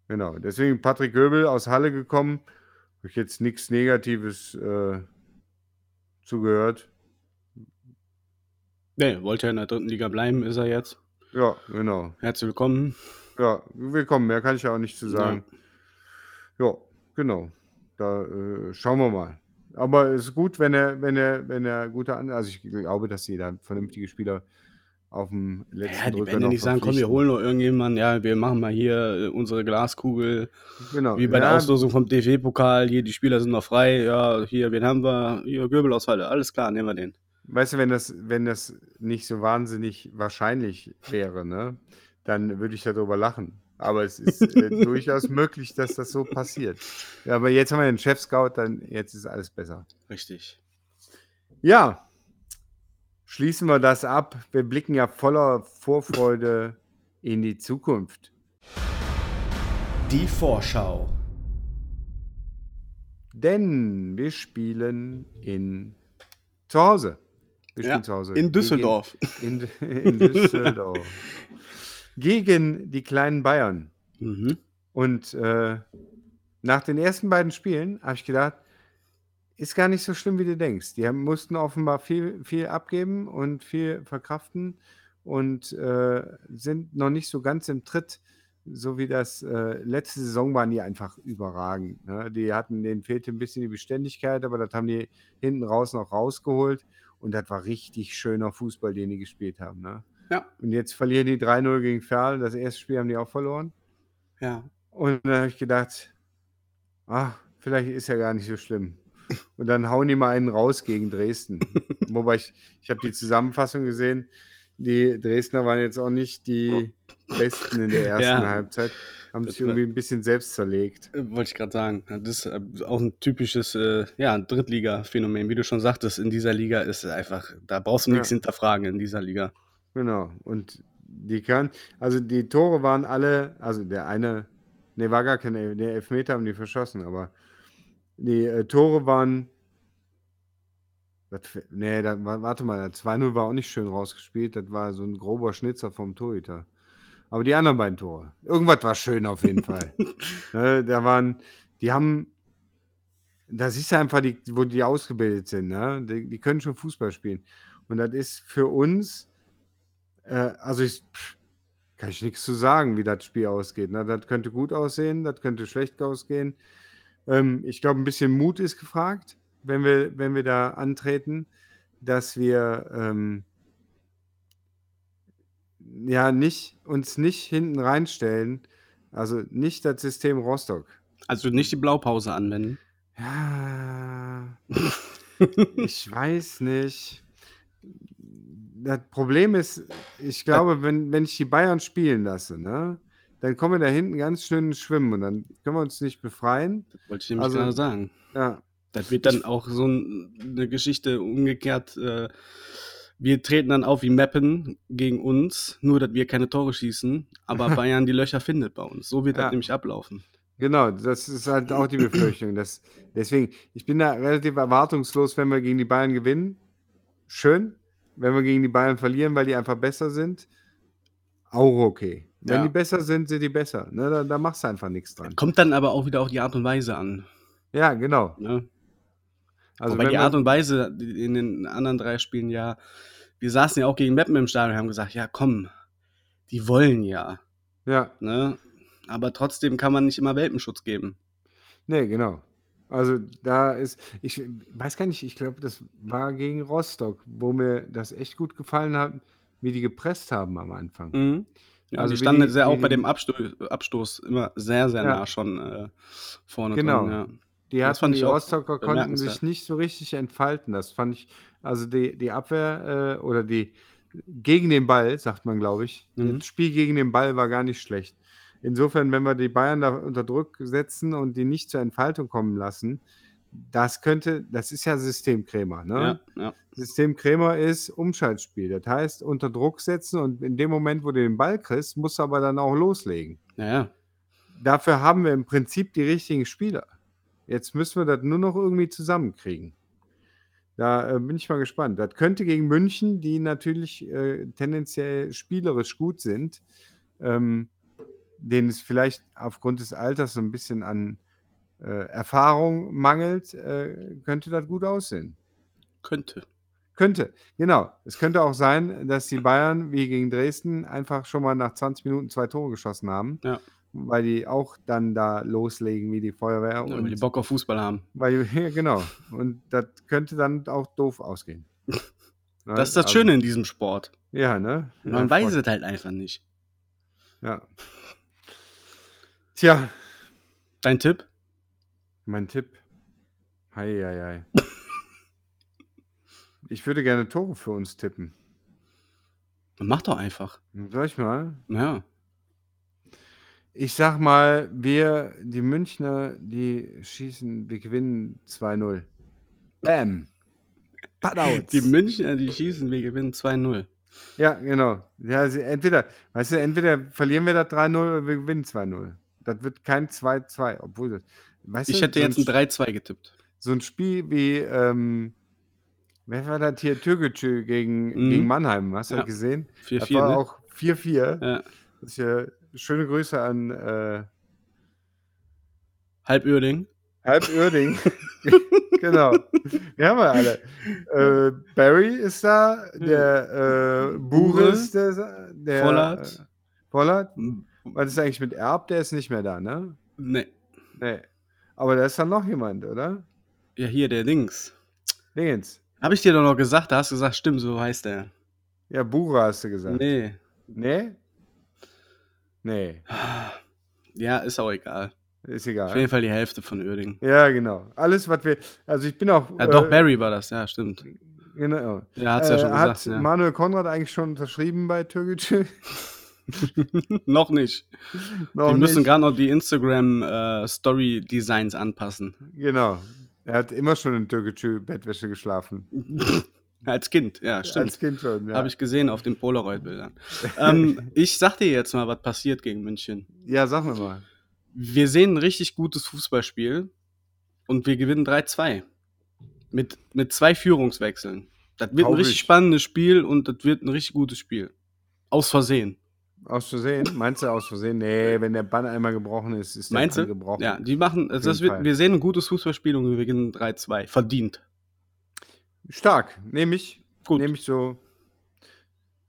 [SPEAKER 2] Genau. Deswegen Patrick Göbel aus Halle gekommen. Habe ich jetzt nichts Negatives äh, zugehört.
[SPEAKER 1] Ne, wollte ja in der dritten Liga bleiben, ist er jetzt.
[SPEAKER 2] Ja, genau.
[SPEAKER 1] Herzlich willkommen.
[SPEAKER 2] Ja, willkommen. Mehr kann ich ja auch nicht zu sagen. Ja, genau. Da äh, schauen wir mal. Aber es ist gut, wenn er, wenn er, wenn er gute An also ich glaube, dass sie da vernünftige Spieler auf dem letzten
[SPEAKER 1] Ja, die
[SPEAKER 2] Drücker
[SPEAKER 1] werden nicht sagen, komm, wir holen noch irgendjemanden, ja, wir machen mal hier äh, unsere Glaskugel,
[SPEAKER 2] Genau.
[SPEAKER 1] wie bei der
[SPEAKER 2] ja,
[SPEAKER 1] Auslosung vom DFB-Pokal, hier, die Spieler sind noch frei, ja, hier, wen haben wir? Hier, Göbel aus Halle, alles klar, nehmen wir den.
[SPEAKER 2] Weißt du, wenn das, wenn das nicht so wahnsinnig wahrscheinlich wäre, ne, dann würde ich darüber lachen. Aber es ist äh, durchaus möglich, dass das so passiert. Ja, aber jetzt haben wir den Chef-Scout, dann jetzt ist alles besser.
[SPEAKER 1] Richtig.
[SPEAKER 2] Ja, schließen wir das ab. Wir blicken ja voller Vorfreude in die Zukunft.
[SPEAKER 1] Die Vorschau.
[SPEAKER 2] Denn wir spielen in zu Hause. Wir spielen
[SPEAKER 1] Ja,
[SPEAKER 2] zu Hause.
[SPEAKER 1] in Düsseldorf.
[SPEAKER 2] Gegen, in, in Düsseldorf. Gegen die kleinen Bayern.
[SPEAKER 1] Mhm.
[SPEAKER 2] Und äh, nach den ersten beiden Spielen habe ich gedacht, ist gar nicht so schlimm, wie du denkst. Die haben, mussten offenbar viel, viel abgeben und viel verkraften und äh, sind noch nicht so ganz im Tritt, so wie das äh, letzte Saison waren die einfach überragend. Ne? Die hatten, denen fehlte ein bisschen die Beständigkeit, aber das haben die hinten raus noch rausgeholt und das war richtig schöner Fußball, den die gespielt haben. Ne?
[SPEAKER 1] Ja.
[SPEAKER 2] Und jetzt verlieren die 3-0 gegen Ferl. Das erste Spiel haben die auch verloren.
[SPEAKER 1] Ja.
[SPEAKER 2] Und dann habe ich gedacht, ah, vielleicht ist ja gar nicht so schlimm. Und dann hauen die mal einen raus gegen Dresden. Wobei ich, ich habe die Zusammenfassung gesehen. Die Dresdner waren jetzt auch nicht die Besten in der ersten
[SPEAKER 1] Ja.
[SPEAKER 2] Halbzeit. Haben
[SPEAKER 1] Das
[SPEAKER 2] sich irgendwie ein bisschen selbst zerlegt.
[SPEAKER 1] Äh, Wollte ich gerade sagen. Das ist äh, auch ein typisches äh, ja, Drittliga-Phänomen. Wie du schon sagtest, in dieser Liga ist es einfach, da brauchst du
[SPEAKER 2] Ja.
[SPEAKER 1] nichts hinterfragen in dieser Liga.
[SPEAKER 2] Genau. Und die kann, also die Tore waren alle, also der eine, ne, war gar kein El- der Elfmeter haben die verschossen, aber die äh, Tore waren, das, da, wa- warte mal, der 2-0 war auch nicht schön rausgespielt, das war so ein grober Schnitzer vom Torhüter. Aber die anderen beiden Tore, irgendwas war schön auf jeden Fall. ne, da waren, die haben, da siehst du einfach, die, wo die ausgebildet sind, ne? die, die können schon Fußball spielen. Und das ist für uns, äh, also ich, pff, kann ich nichts zu sagen, wie das Spiel ausgeht. Ne? Das könnte gut aussehen, das könnte schlecht ausgehen. Ähm, ich glaube, ein bisschen Mut ist gefragt, wenn wir, wenn wir da antreten, dass wir ähm, ja nicht, uns nicht hinten reinstellen, also nicht das System Rostock.
[SPEAKER 1] Also nicht die Blaupause anwenden.
[SPEAKER 2] Ja, ich weiß nicht. Das Problem ist, ich glaube, wenn, wenn ich die Bayern spielen lasse, ne, dann kommen wir da hinten ganz schön Schwimmen und dann können wir uns nicht befreien.
[SPEAKER 1] Das wollte ich nämlich
[SPEAKER 2] Also-
[SPEAKER 1] gerade sagen.
[SPEAKER 2] Ja,
[SPEAKER 1] Das wird dann auch so ein, eine Geschichte umgekehrt. Äh, wir treten dann auf wie Meppen gegen uns, nur dass wir keine Tore schießen, aber Bayern die Löcher findet bei uns. So wird
[SPEAKER 2] Ja.
[SPEAKER 1] das nämlich ablaufen.
[SPEAKER 2] genau, das ist halt auch die Befürchtung. Dass, deswegen, ich bin da relativ erwartungslos, wenn wir gegen die Bayern gewinnen. Schön. Wenn wir gegen die Bayern verlieren, weil die einfach besser sind, auch okay. Wenn
[SPEAKER 1] Ja.
[SPEAKER 2] die besser sind, sind die besser. Ne, da, da machst du einfach nichts dran.
[SPEAKER 1] Kommt dann aber auch wieder auf die Art und Weise an.
[SPEAKER 2] Ja, genau.
[SPEAKER 1] Ne?
[SPEAKER 2] Also
[SPEAKER 1] Wobei die Art und Weise in den anderen drei Spielen ja, wir saßen ja auch gegen Meppen im Stadion und haben gesagt, ja komm, die wollen ja.
[SPEAKER 2] Ja,
[SPEAKER 1] Ne? Aber trotzdem kann man nicht immer Welpenschutz geben.
[SPEAKER 2] nee, genau. Also da ist, ich weiß gar nicht, ich glaube, das war gegen Rostock, wo mir das echt gut gefallen hat, wie die gepresst haben am Anfang.
[SPEAKER 1] Mhm. Ja,
[SPEAKER 2] Also
[SPEAKER 1] die standen
[SPEAKER 2] die-
[SPEAKER 1] sehr auch bei dem Abstoß, Abstoß immer sehr, sehr
[SPEAKER 2] Ja.
[SPEAKER 1] nah schon äh, vorne
[SPEAKER 2] Genau.
[SPEAKER 1] drin. Ja.
[SPEAKER 2] Die
[SPEAKER 1] Das
[SPEAKER 2] hatten die Rostocker konnten sich nicht so richtig entfalten. Das fand ich, also die, die Abwehr äh, oder die gegen den Ball, sagt man, glaube ich.
[SPEAKER 1] Mhm.
[SPEAKER 2] Das Spiel gegen den Ball war gar nicht schlecht. Insofern, wenn wir die Bayern da unter Druck setzen und die nicht zur Entfaltung kommen lassen, das könnte, das ist ja Systemkrämer, ne?
[SPEAKER 1] Ja, ja.
[SPEAKER 2] System Krämer ist Umschaltspiel. Das heißt, unter Druck setzen und in dem Moment, wo du den Ball kriegst, musst du aber dann auch loslegen.
[SPEAKER 1] ja, ja.
[SPEAKER 2] Dafür haben wir im Prinzip die richtigen Spieler. Jetzt müssen wir das nur noch irgendwie zusammenkriegen. Da äh, bin ich mal gespannt. Das könnte gegen München, die natürlich äh, tendenziell spielerisch gut sind, ähm, denen es vielleicht aufgrund des Alters so ein bisschen an äh, Erfahrung mangelt, äh, könnte das gut aussehen.
[SPEAKER 1] Könnte.
[SPEAKER 2] Könnte, genau. Es könnte auch sein, dass die Bayern wie gegen Dresden einfach schon mal nach 20 Minuten zwei Tore geschossen haben,
[SPEAKER 1] Ja.
[SPEAKER 2] weil die auch dann da loslegen wie die Feuerwehr.
[SPEAKER 1] Ja,
[SPEAKER 2] und
[SPEAKER 1] weil die Bock auf Fußball haben.
[SPEAKER 2] weil, ja, genau. Und das könnte dann auch doof ausgehen.
[SPEAKER 1] Das ist das
[SPEAKER 2] Also,
[SPEAKER 1] Schöne in diesem Sport.
[SPEAKER 2] Ja, ne?
[SPEAKER 1] Man
[SPEAKER 2] ja,
[SPEAKER 1] weiß
[SPEAKER 2] voll.
[SPEAKER 1] es halt einfach nicht.
[SPEAKER 2] Ja. Tja,
[SPEAKER 1] Dein Tipp?
[SPEAKER 2] mein Tipp. Hei, hei, hei. Ich würde gerne Tore für uns tippen.
[SPEAKER 1] Mach doch einfach.
[SPEAKER 2] Soll ich mal?
[SPEAKER 1] Ja.
[SPEAKER 2] Ich sag mal, wir, die Münchner, die schießen, wir gewinnen 2-0. Bam.
[SPEAKER 1] Die Münchner, die schießen, wir gewinnen 2-0.
[SPEAKER 2] Ja, genau. Ja, also entweder, weißt du, entweder verlieren wir das 3-0 oder wir gewinnen 2-0. Das wird kein 2-2, obwohl das.
[SPEAKER 1] Weißt ich du, hätte jetzt ein 3-2 getippt.
[SPEAKER 2] So ein Spiel wie, ähm, wer war das hier? Türkgücü gegen, mhm. gegen Mannheim, hast du ja. gesehen? 4-4. Das war ne? auch 4-4. Ja. Das ist ja schöne Grüße an äh,
[SPEAKER 1] Halbörding.
[SPEAKER 2] Halbörding. genau. Die haben wir alle. Äh, Barry ist da, der äh, Bure ist der, der
[SPEAKER 1] Vollert.
[SPEAKER 2] Äh, Vollert. Was ist eigentlich mit Erb? Der ist nicht mehr da, ne?
[SPEAKER 1] Nee.
[SPEAKER 2] Nee. Aber da ist dann noch jemand, oder?
[SPEAKER 1] Ja, hier, der Dings.
[SPEAKER 2] Dingens.
[SPEAKER 1] Habe ich dir doch noch gesagt, da hast du gesagt, stimmt, so heißt der.
[SPEAKER 2] Ja, Bura hast du gesagt.
[SPEAKER 1] Nee.
[SPEAKER 2] Nee? Nee.
[SPEAKER 1] Ja, ist auch egal.
[SPEAKER 2] Ist egal.
[SPEAKER 1] Auf jeden Fall die Hälfte von Uerdingen.
[SPEAKER 2] Ja, genau. Alles, was wir. Also ich bin auch.
[SPEAKER 1] Ja, doch, äh, Barry war das, ja, stimmt.
[SPEAKER 2] Genau.
[SPEAKER 1] Ja, hat's ja äh, schon
[SPEAKER 2] gesagt.
[SPEAKER 1] Hat ja.
[SPEAKER 2] Manuel Konrad eigentlich schon unterschrieben bei Türkgücü?
[SPEAKER 1] noch nicht. noch die müssen gerade noch die Instagram-Story-Designs äh, anpassen.
[SPEAKER 2] Genau. Er hat immer schon in Türkgücü-Bettwäsche geschlafen.
[SPEAKER 1] Als Kind, ja, stimmt.
[SPEAKER 2] Als Kind schon, ja.
[SPEAKER 1] Habe ich gesehen auf den Polaroid-Bildern. ähm, ich sag dir jetzt mal, was passiert gegen München.
[SPEAKER 2] Ja, sag mir mal.
[SPEAKER 1] Wir sehen ein richtig gutes Fußballspiel und wir gewinnen 3-2. Mit, mit zwei Führungswechseln. Das wird Traurig. ein richtig spannendes Spiel und das wird ein richtig gutes Spiel. Aus Versehen.
[SPEAKER 2] Aus Versehen? Meinst du aus Versehen? Nee, wenn der Bann einmal gebrochen ist, ist der
[SPEAKER 1] Meinst du?
[SPEAKER 2] gebrochen.
[SPEAKER 1] Ja, die machen, also das wird, wir sehen ein gutes Fußballspiel und wir gewinnen 3-2. Verdient.
[SPEAKER 2] Stark, nehme ich. Gut. Nehme ich so.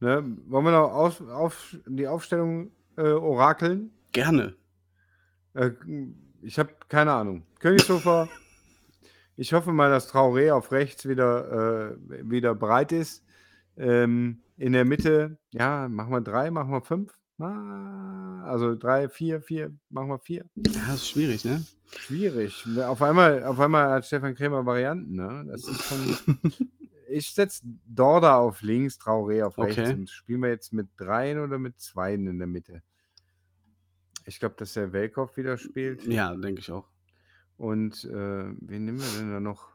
[SPEAKER 2] Ne? Wollen wir noch auf, auf die Aufstellung äh, orakeln?
[SPEAKER 1] Gerne.
[SPEAKER 2] Äh, ich habe keine Ahnung. Königshofer. ich hoffe mal, dass Traoré auf rechts wieder, äh, wieder bereit ist. Ähm, in der Mitte, ja, machen wir drei, machen wir fünf. Ah, also drei, vier, vier, machen wir vier.
[SPEAKER 1] Ja, das ist schwierig, ne?
[SPEAKER 2] Schwierig. Auf einmal, auf einmal hat Stefan Krämer Varianten, ne? Das ist schon. ich setze Dorda auf links, Traoré auf rechts. Okay. Und spielen wir jetzt mit dreien oder mit zweien in der Mitte? Ich glaube, dass der Welkow wieder spielt.
[SPEAKER 1] Ja, denke ich auch.
[SPEAKER 2] Und äh, wen nehmen wir denn da noch?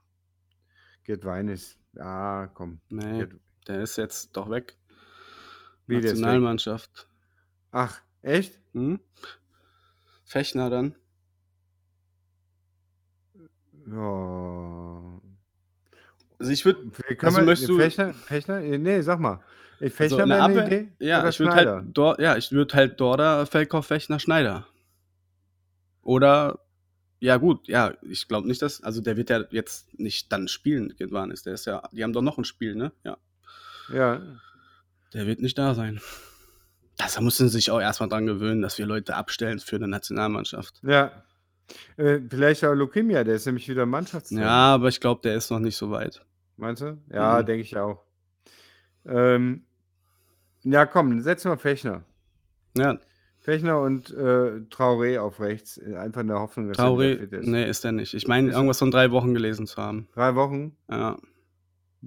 [SPEAKER 2] Gerd Weinis. Ja, komm.
[SPEAKER 1] Nee, Gerd. Der ist jetzt doch weg.
[SPEAKER 2] Wie
[SPEAKER 1] Nationalmannschaft.
[SPEAKER 2] Ach, echt?
[SPEAKER 1] Hm? Fechner dann.
[SPEAKER 2] Ja.
[SPEAKER 1] Also ich würde.
[SPEAKER 2] Also möchtest du. Fechner, Fechner? Nee, sag mal. Ich Fechner
[SPEAKER 1] also eine Abwehr, Idee? Ja, ich würde halt, Dor ja, ich würde halt Dorda, Feldkauf, Fechner, Schneider. Oder, ja gut, ja, ich glaube nicht, dass, also der wird ja jetzt nicht dann spielen, irgendwann ist. Der ist ja, die haben doch noch ein Spiel, ne? Ja.
[SPEAKER 2] Ja.
[SPEAKER 1] Der wird nicht da sein. Das, da müssen sie sich auch erstmal dran gewöhnen, dass wir Leute abstellen für eine Nationalmannschaft.
[SPEAKER 2] Ja. Äh, vielleicht auch Lukemia, der ist nämlich wieder Mannschaftstrainer.
[SPEAKER 1] Ja, aber ich glaube, der ist noch nicht so weit.
[SPEAKER 2] Meinst du? Ja, mhm. denke ich auch. Ähm, ja, komm, setzen wir Fechner.
[SPEAKER 1] Ja.
[SPEAKER 2] Fechner und äh, Traoré auf rechts. Einfach in der Hoffnung,
[SPEAKER 1] dass Traoré, er fit ist. Nee, ist er nicht. Ich meine, irgendwas von drei Wochen gelesen zu haben.
[SPEAKER 2] Drei Wochen?
[SPEAKER 1] Ja.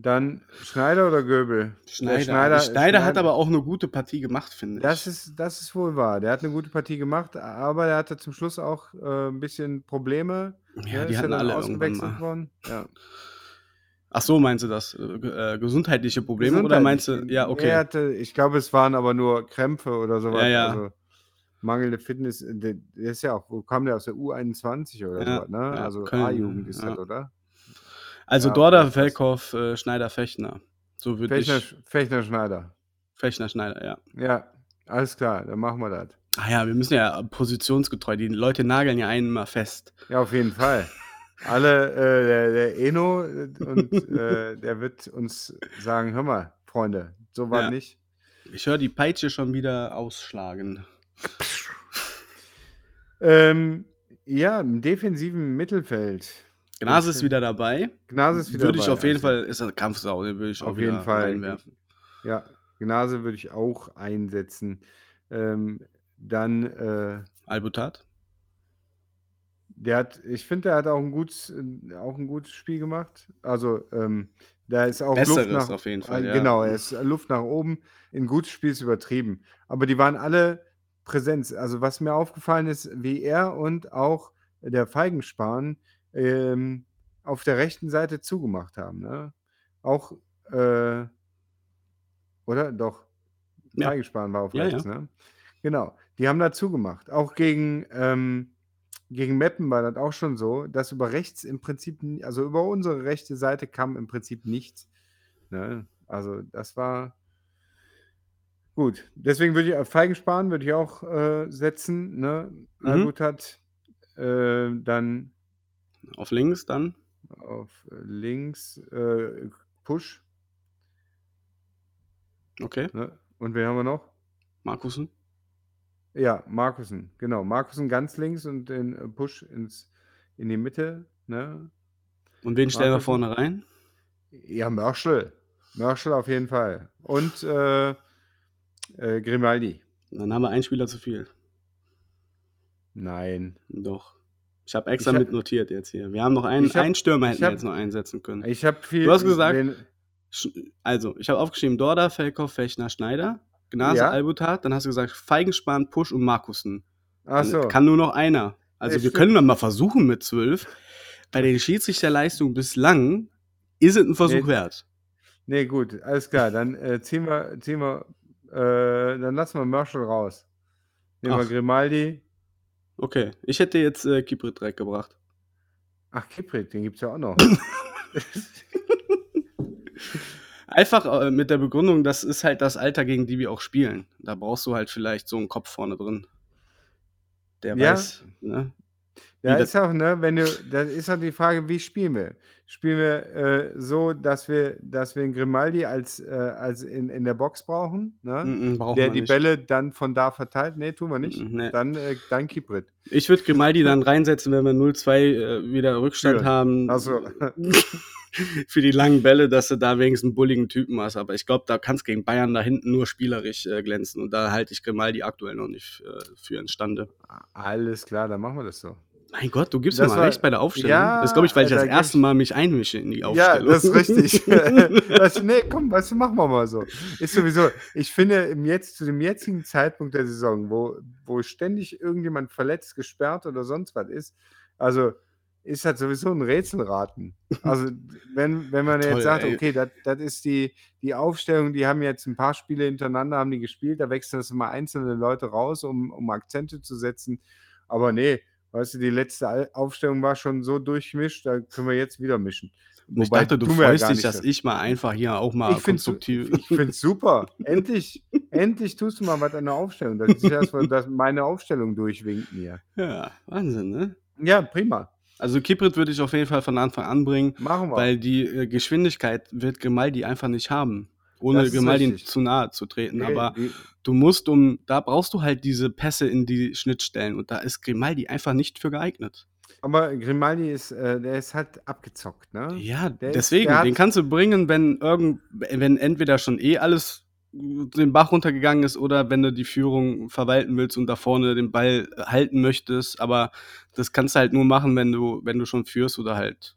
[SPEAKER 2] Dann Schneider oder Göbel?
[SPEAKER 1] Schneider. Schneider, Schneider, hat aber auch eine gute Partie gemacht, finde ich.
[SPEAKER 2] Das ist, das ist wohl wahr. Der hat eine gute Partie gemacht, aber er hatte zum Schluss auch äh, ein bisschen Probleme.
[SPEAKER 1] Ja, die hatten alle
[SPEAKER 2] ausgewechselt worden. Ja.
[SPEAKER 1] Ach so, meinst du das? Äh, äh gesundheitliche Probleme oder meinst du? Ja, okay.
[SPEAKER 2] Hatte, ich glaube, es waren aber nur Krämpfe oder sowas.
[SPEAKER 1] Ja, ja.
[SPEAKER 2] Also, mangelnde Fitness. Der, der, ist ja auch, wo kam der aus der U21 oder ja, so, ne? Ja, also A-Jugend ist ja. das, oder?
[SPEAKER 1] Also ja, Dorda, Velkow, äh, Schneider, Fechner. So würde ich.
[SPEAKER 2] Fechner, Schneider.
[SPEAKER 1] Fechner, Schneider, ja.
[SPEAKER 2] Ja, alles klar, dann machen wir das.
[SPEAKER 1] Ah ja, wir müssen ja positionsgetreu, die Leute nageln ja einen immer fest.
[SPEAKER 2] Ja, auf jeden Fall. Alle, äh, der, der, Eno und äh, der wird uns sagen, hör mal, Freunde, so war ja. nicht.
[SPEAKER 1] Ich höre die Peitsche schon wieder ausschlagen.
[SPEAKER 2] ähm, ja, im defensiven Mittelfeld
[SPEAKER 1] Gnase ist wieder dabei.
[SPEAKER 2] Gnase ist wieder
[SPEAKER 1] würde
[SPEAKER 2] dabei.
[SPEAKER 1] Würde ich auf jeden also. Fall, ist er Kampfsau, den würde ich auf jeden Fall reinwerfen.
[SPEAKER 2] Ja, Gnase würde ich auch einsetzen. Ähm, dann äh,
[SPEAKER 1] Albutat?
[SPEAKER 2] Der hat, ich finde, der hat auch ein gutes, auch ein gutes Spiel gemacht. Also, ähm, da ist auch
[SPEAKER 1] Besseres
[SPEAKER 2] Luft nach,
[SPEAKER 1] auf jeden Fall.
[SPEAKER 2] Äh, ja. Genau, er ist Luft nach oben. In gutes Spiel ist übertrieben. Aber die waren alle Präsenz. Also was mir aufgefallen ist, wie er und auch der Feigenspahn ähm, auf der rechten Seite zugemacht haben. Ne? Auch, äh, oder? Doch.
[SPEAKER 1] Ja.
[SPEAKER 2] War auf
[SPEAKER 1] Ja,
[SPEAKER 2] rechts,
[SPEAKER 1] ja.
[SPEAKER 2] ne? Genau. Die haben da zugemacht. Auch gegen, ähm, gegen Meppen war das auch schon so, dass über rechts im Prinzip, also über unsere rechte Seite kam im Prinzip nichts. Ne? Also das war gut. Deswegen würde ich auf Feigenspahn würde ich auch äh, setzen. Ne?
[SPEAKER 1] Mhm.
[SPEAKER 2] Albutat äh, dann
[SPEAKER 1] Auf links dann.
[SPEAKER 2] auf links äh, Push.
[SPEAKER 1] Okay.
[SPEAKER 2] Ne? Und wen haben wir noch?
[SPEAKER 1] Markussen.
[SPEAKER 2] Ja, Markussen, genau. Markussen ganz links und den äh, Push ins, in die Mitte. Ne?
[SPEAKER 1] Und wen stellen wir vorne rein?
[SPEAKER 2] Ja, Mörschel. Mörschel auf jeden Fall. Und äh, äh, Grimaldi.
[SPEAKER 1] Dann haben wir einen Spieler zu viel.
[SPEAKER 2] Nein.
[SPEAKER 1] Doch. Ich habe extra
[SPEAKER 2] Ich hab-
[SPEAKER 1] mitnotiert jetzt hier. Wir haben noch einen,
[SPEAKER 2] Ich hab-
[SPEAKER 1] einen Stürmer hätten
[SPEAKER 2] ich
[SPEAKER 1] wir
[SPEAKER 2] hab-
[SPEAKER 1] jetzt noch einsetzen können.
[SPEAKER 2] Ich habe viel.
[SPEAKER 1] Du hast gesagt,
[SPEAKER 2] wen-
[SPEAKER 1] Sch- Also, ich habe aufgeschrieben Dorda, Felkow, Fechner, Schneider, Gnase,
[SPEAKER 2] Ja.
[SPEAKER 1] Albutat. Dann hast du gesagt Feigenspahn, Pusch und Markussen.
[SPEAKER 2] Ach
[SPEAKER 1] Dann
[SPEAKER 2] so.
[SPEAKER 1] Kann nur noch einer. Also,
[SPEAKER 2] Ja,
[SPEAKER 1] wir können dann mal versuchen mit zwölf. Bei den Schiedsrichterleistungen bislang ist es ein Versuch
[SPEAKER 2] Nee.
[SPEAKER 1] wert.
[SPEAKER 2] Nee, gut, alles klar. Dann äh, ziehen wir, ziehen wir, äh, dann lassen wir Mörschel raus. Nehmen wir
[SPEAKER 1] Ach.
[SPEAKER 2] Grimaldi.
[SPEAKER 1] Okay, ich hätte jetzt äh, Kiprit direkt gebracht.
[SPEAKER 2] Ach, Kiprik, den gibt es ja auch noch.
[SPEAKER 1] Einfach äh, mit der Begründung, das ist halt das Alter, gegen die wir auch spielen. Da brauchst du halt vielleicht so einen Kopf vorne drin. Der
[SPEAKER 2] Ja.
[SPEAKER 1] weiß, ne?
[SPEAKER 2] Ja,
[SPEAKER 1] Wie
[SPEAKER 2] ist auch, ne, wenn du, das ist halt die Frage, wie spielen wir? Spielen wir äh, so, dass wir, dass wir einen Grimaldi als, äh, als in, in der Box brauchen, ne?
[SPEAKER 1] Mm, mm, brauchen
[SPEAKER 2] der die
[SPEAKER 1] nicht.
[SPEAKER 2] Bälle dann von da verteilt? Nee, tun wir nicht.
[SPEAKER 1] Mm, nee.
[SPEAKER 2] Dann, äh, dann Kiprit.
[SPEAKER 1] Ich würde Grimaldi dann reinsetzen, wenn wir 0-2 äh, wieder Rückstand
[SPEAKER 2] Führen.
[SPEAKER 1] haben.
[SPEAKER 2] Achso.
[SPEAKER 1] Für die langen Bälle, dass du da wenigstens einen bulligen Typen hast. Aber ich glaube, da kannst gegen Bayern da hinten nur spielerisch äh, glänzen. Und da halte ich Grimaldi aktuell noch nicht äh, für imstande.
[SPEAKER 2] Alles klar, dann machen wir das so.
[SPEAKER 1] Mein Gott, du gibst mir
[SPEAKER 2] Das
[SPEAKER 1] mal
[SPEAKER 2] war-
[SPEAKER 1] recht bei der Aufstellung.
[SPEAKER 2] Ja,
[SPEAKER 1] das glaube ich, weil ich
[SPEAKER 2] da
[SPEAKER 1] das erste Mal mich einmische in die
[SPEAKER 2] Ja,
[SPEAKER 1] Aufstellung.
[SPEAKER 2] das ist richtig. das, nee, komm, weißt du, machen wir mal so. Ist sowieso, ich finde, im jetzt, zu dem jetzigen Zeitpunkt der Saison, wo, wo ständig irgendjemand verletzt, gesperrt oder sonst was ist, also ist das sowieso ein Rätselraten. Also, wenn, wenn man
[SPEAKER 1] Toll,
[SPEAKER 2] jetzt sagt,
[SPEAKER 1] ey.
[SPEAKER 2] okay, das das ist die, die Aufstellung, die haben jetzt ein paar Spiele hintereinander, haben die gespielt, da wechseln das immer einzelne Leute raus, um, um Akzente zu setzen. Aber nee, weißt du, die letzte Aufstellung war schon so durchgemischt, da können wir jetzt wieder mischen.
[SPEAKER 1] Und ich
[SPEAKER 2] Wobei,
[SPEAKER 1] dachte, du
[SPEAKER 2] ja
[SPEAKER 1] freust dich, dass ich mal einfach hier auch mal
[SPEAKER 2] Ich finde es
[SPEAKER 1] konstruktiv.
[SPEAKER 2] super. Endlich, endlich tust du mal was an der Aufstellung. Das ist erstmal dass meine Aufstellung durchwinken hier.
[SPEAKER 1] ja, Wahnsinn, ne?
[SPEAKER 2] Ja, prima.
[SPEAKER 1] Also Kiprit würde ich auf jeden Fall von Anfang an bringen,
[SPEAKER 2] Machen wir.
[SPEAKER 1] weil die äh, Geschwindigkeit wird Grimaldi einfach nicht haben. Ohne
[SPEAKER 2] ist
[SPEAKER 1] Grimaldi zu nahe zu treten.
[SPEAKER 2] Nee,
[SPEAKER 1] Aber du musst um, da brauchst du halt diese Pässe in die Schnittstellen und da ist Grimaldi einfach nicht für geeignet.
[SPEAKER 2] aber Grimaldi ist, äh, der ist halt abgezockt, ne?
[SPEAKER 1] Ja,
[SPEAKER 2] Der ist-
[SPEAKER 1] deswegen,
[SPEAKER 2] hat-
[SPEAKER 1] den kannst du bringen, wenn irgend, wenn entweder schon eh alles den Bach runtergegangen ist oder wenn du die Führung verwalten willst und da vorne den Ball halten möchtest, aber das kannst du halt nur machen, wenn du, wenn du schon führst oder halt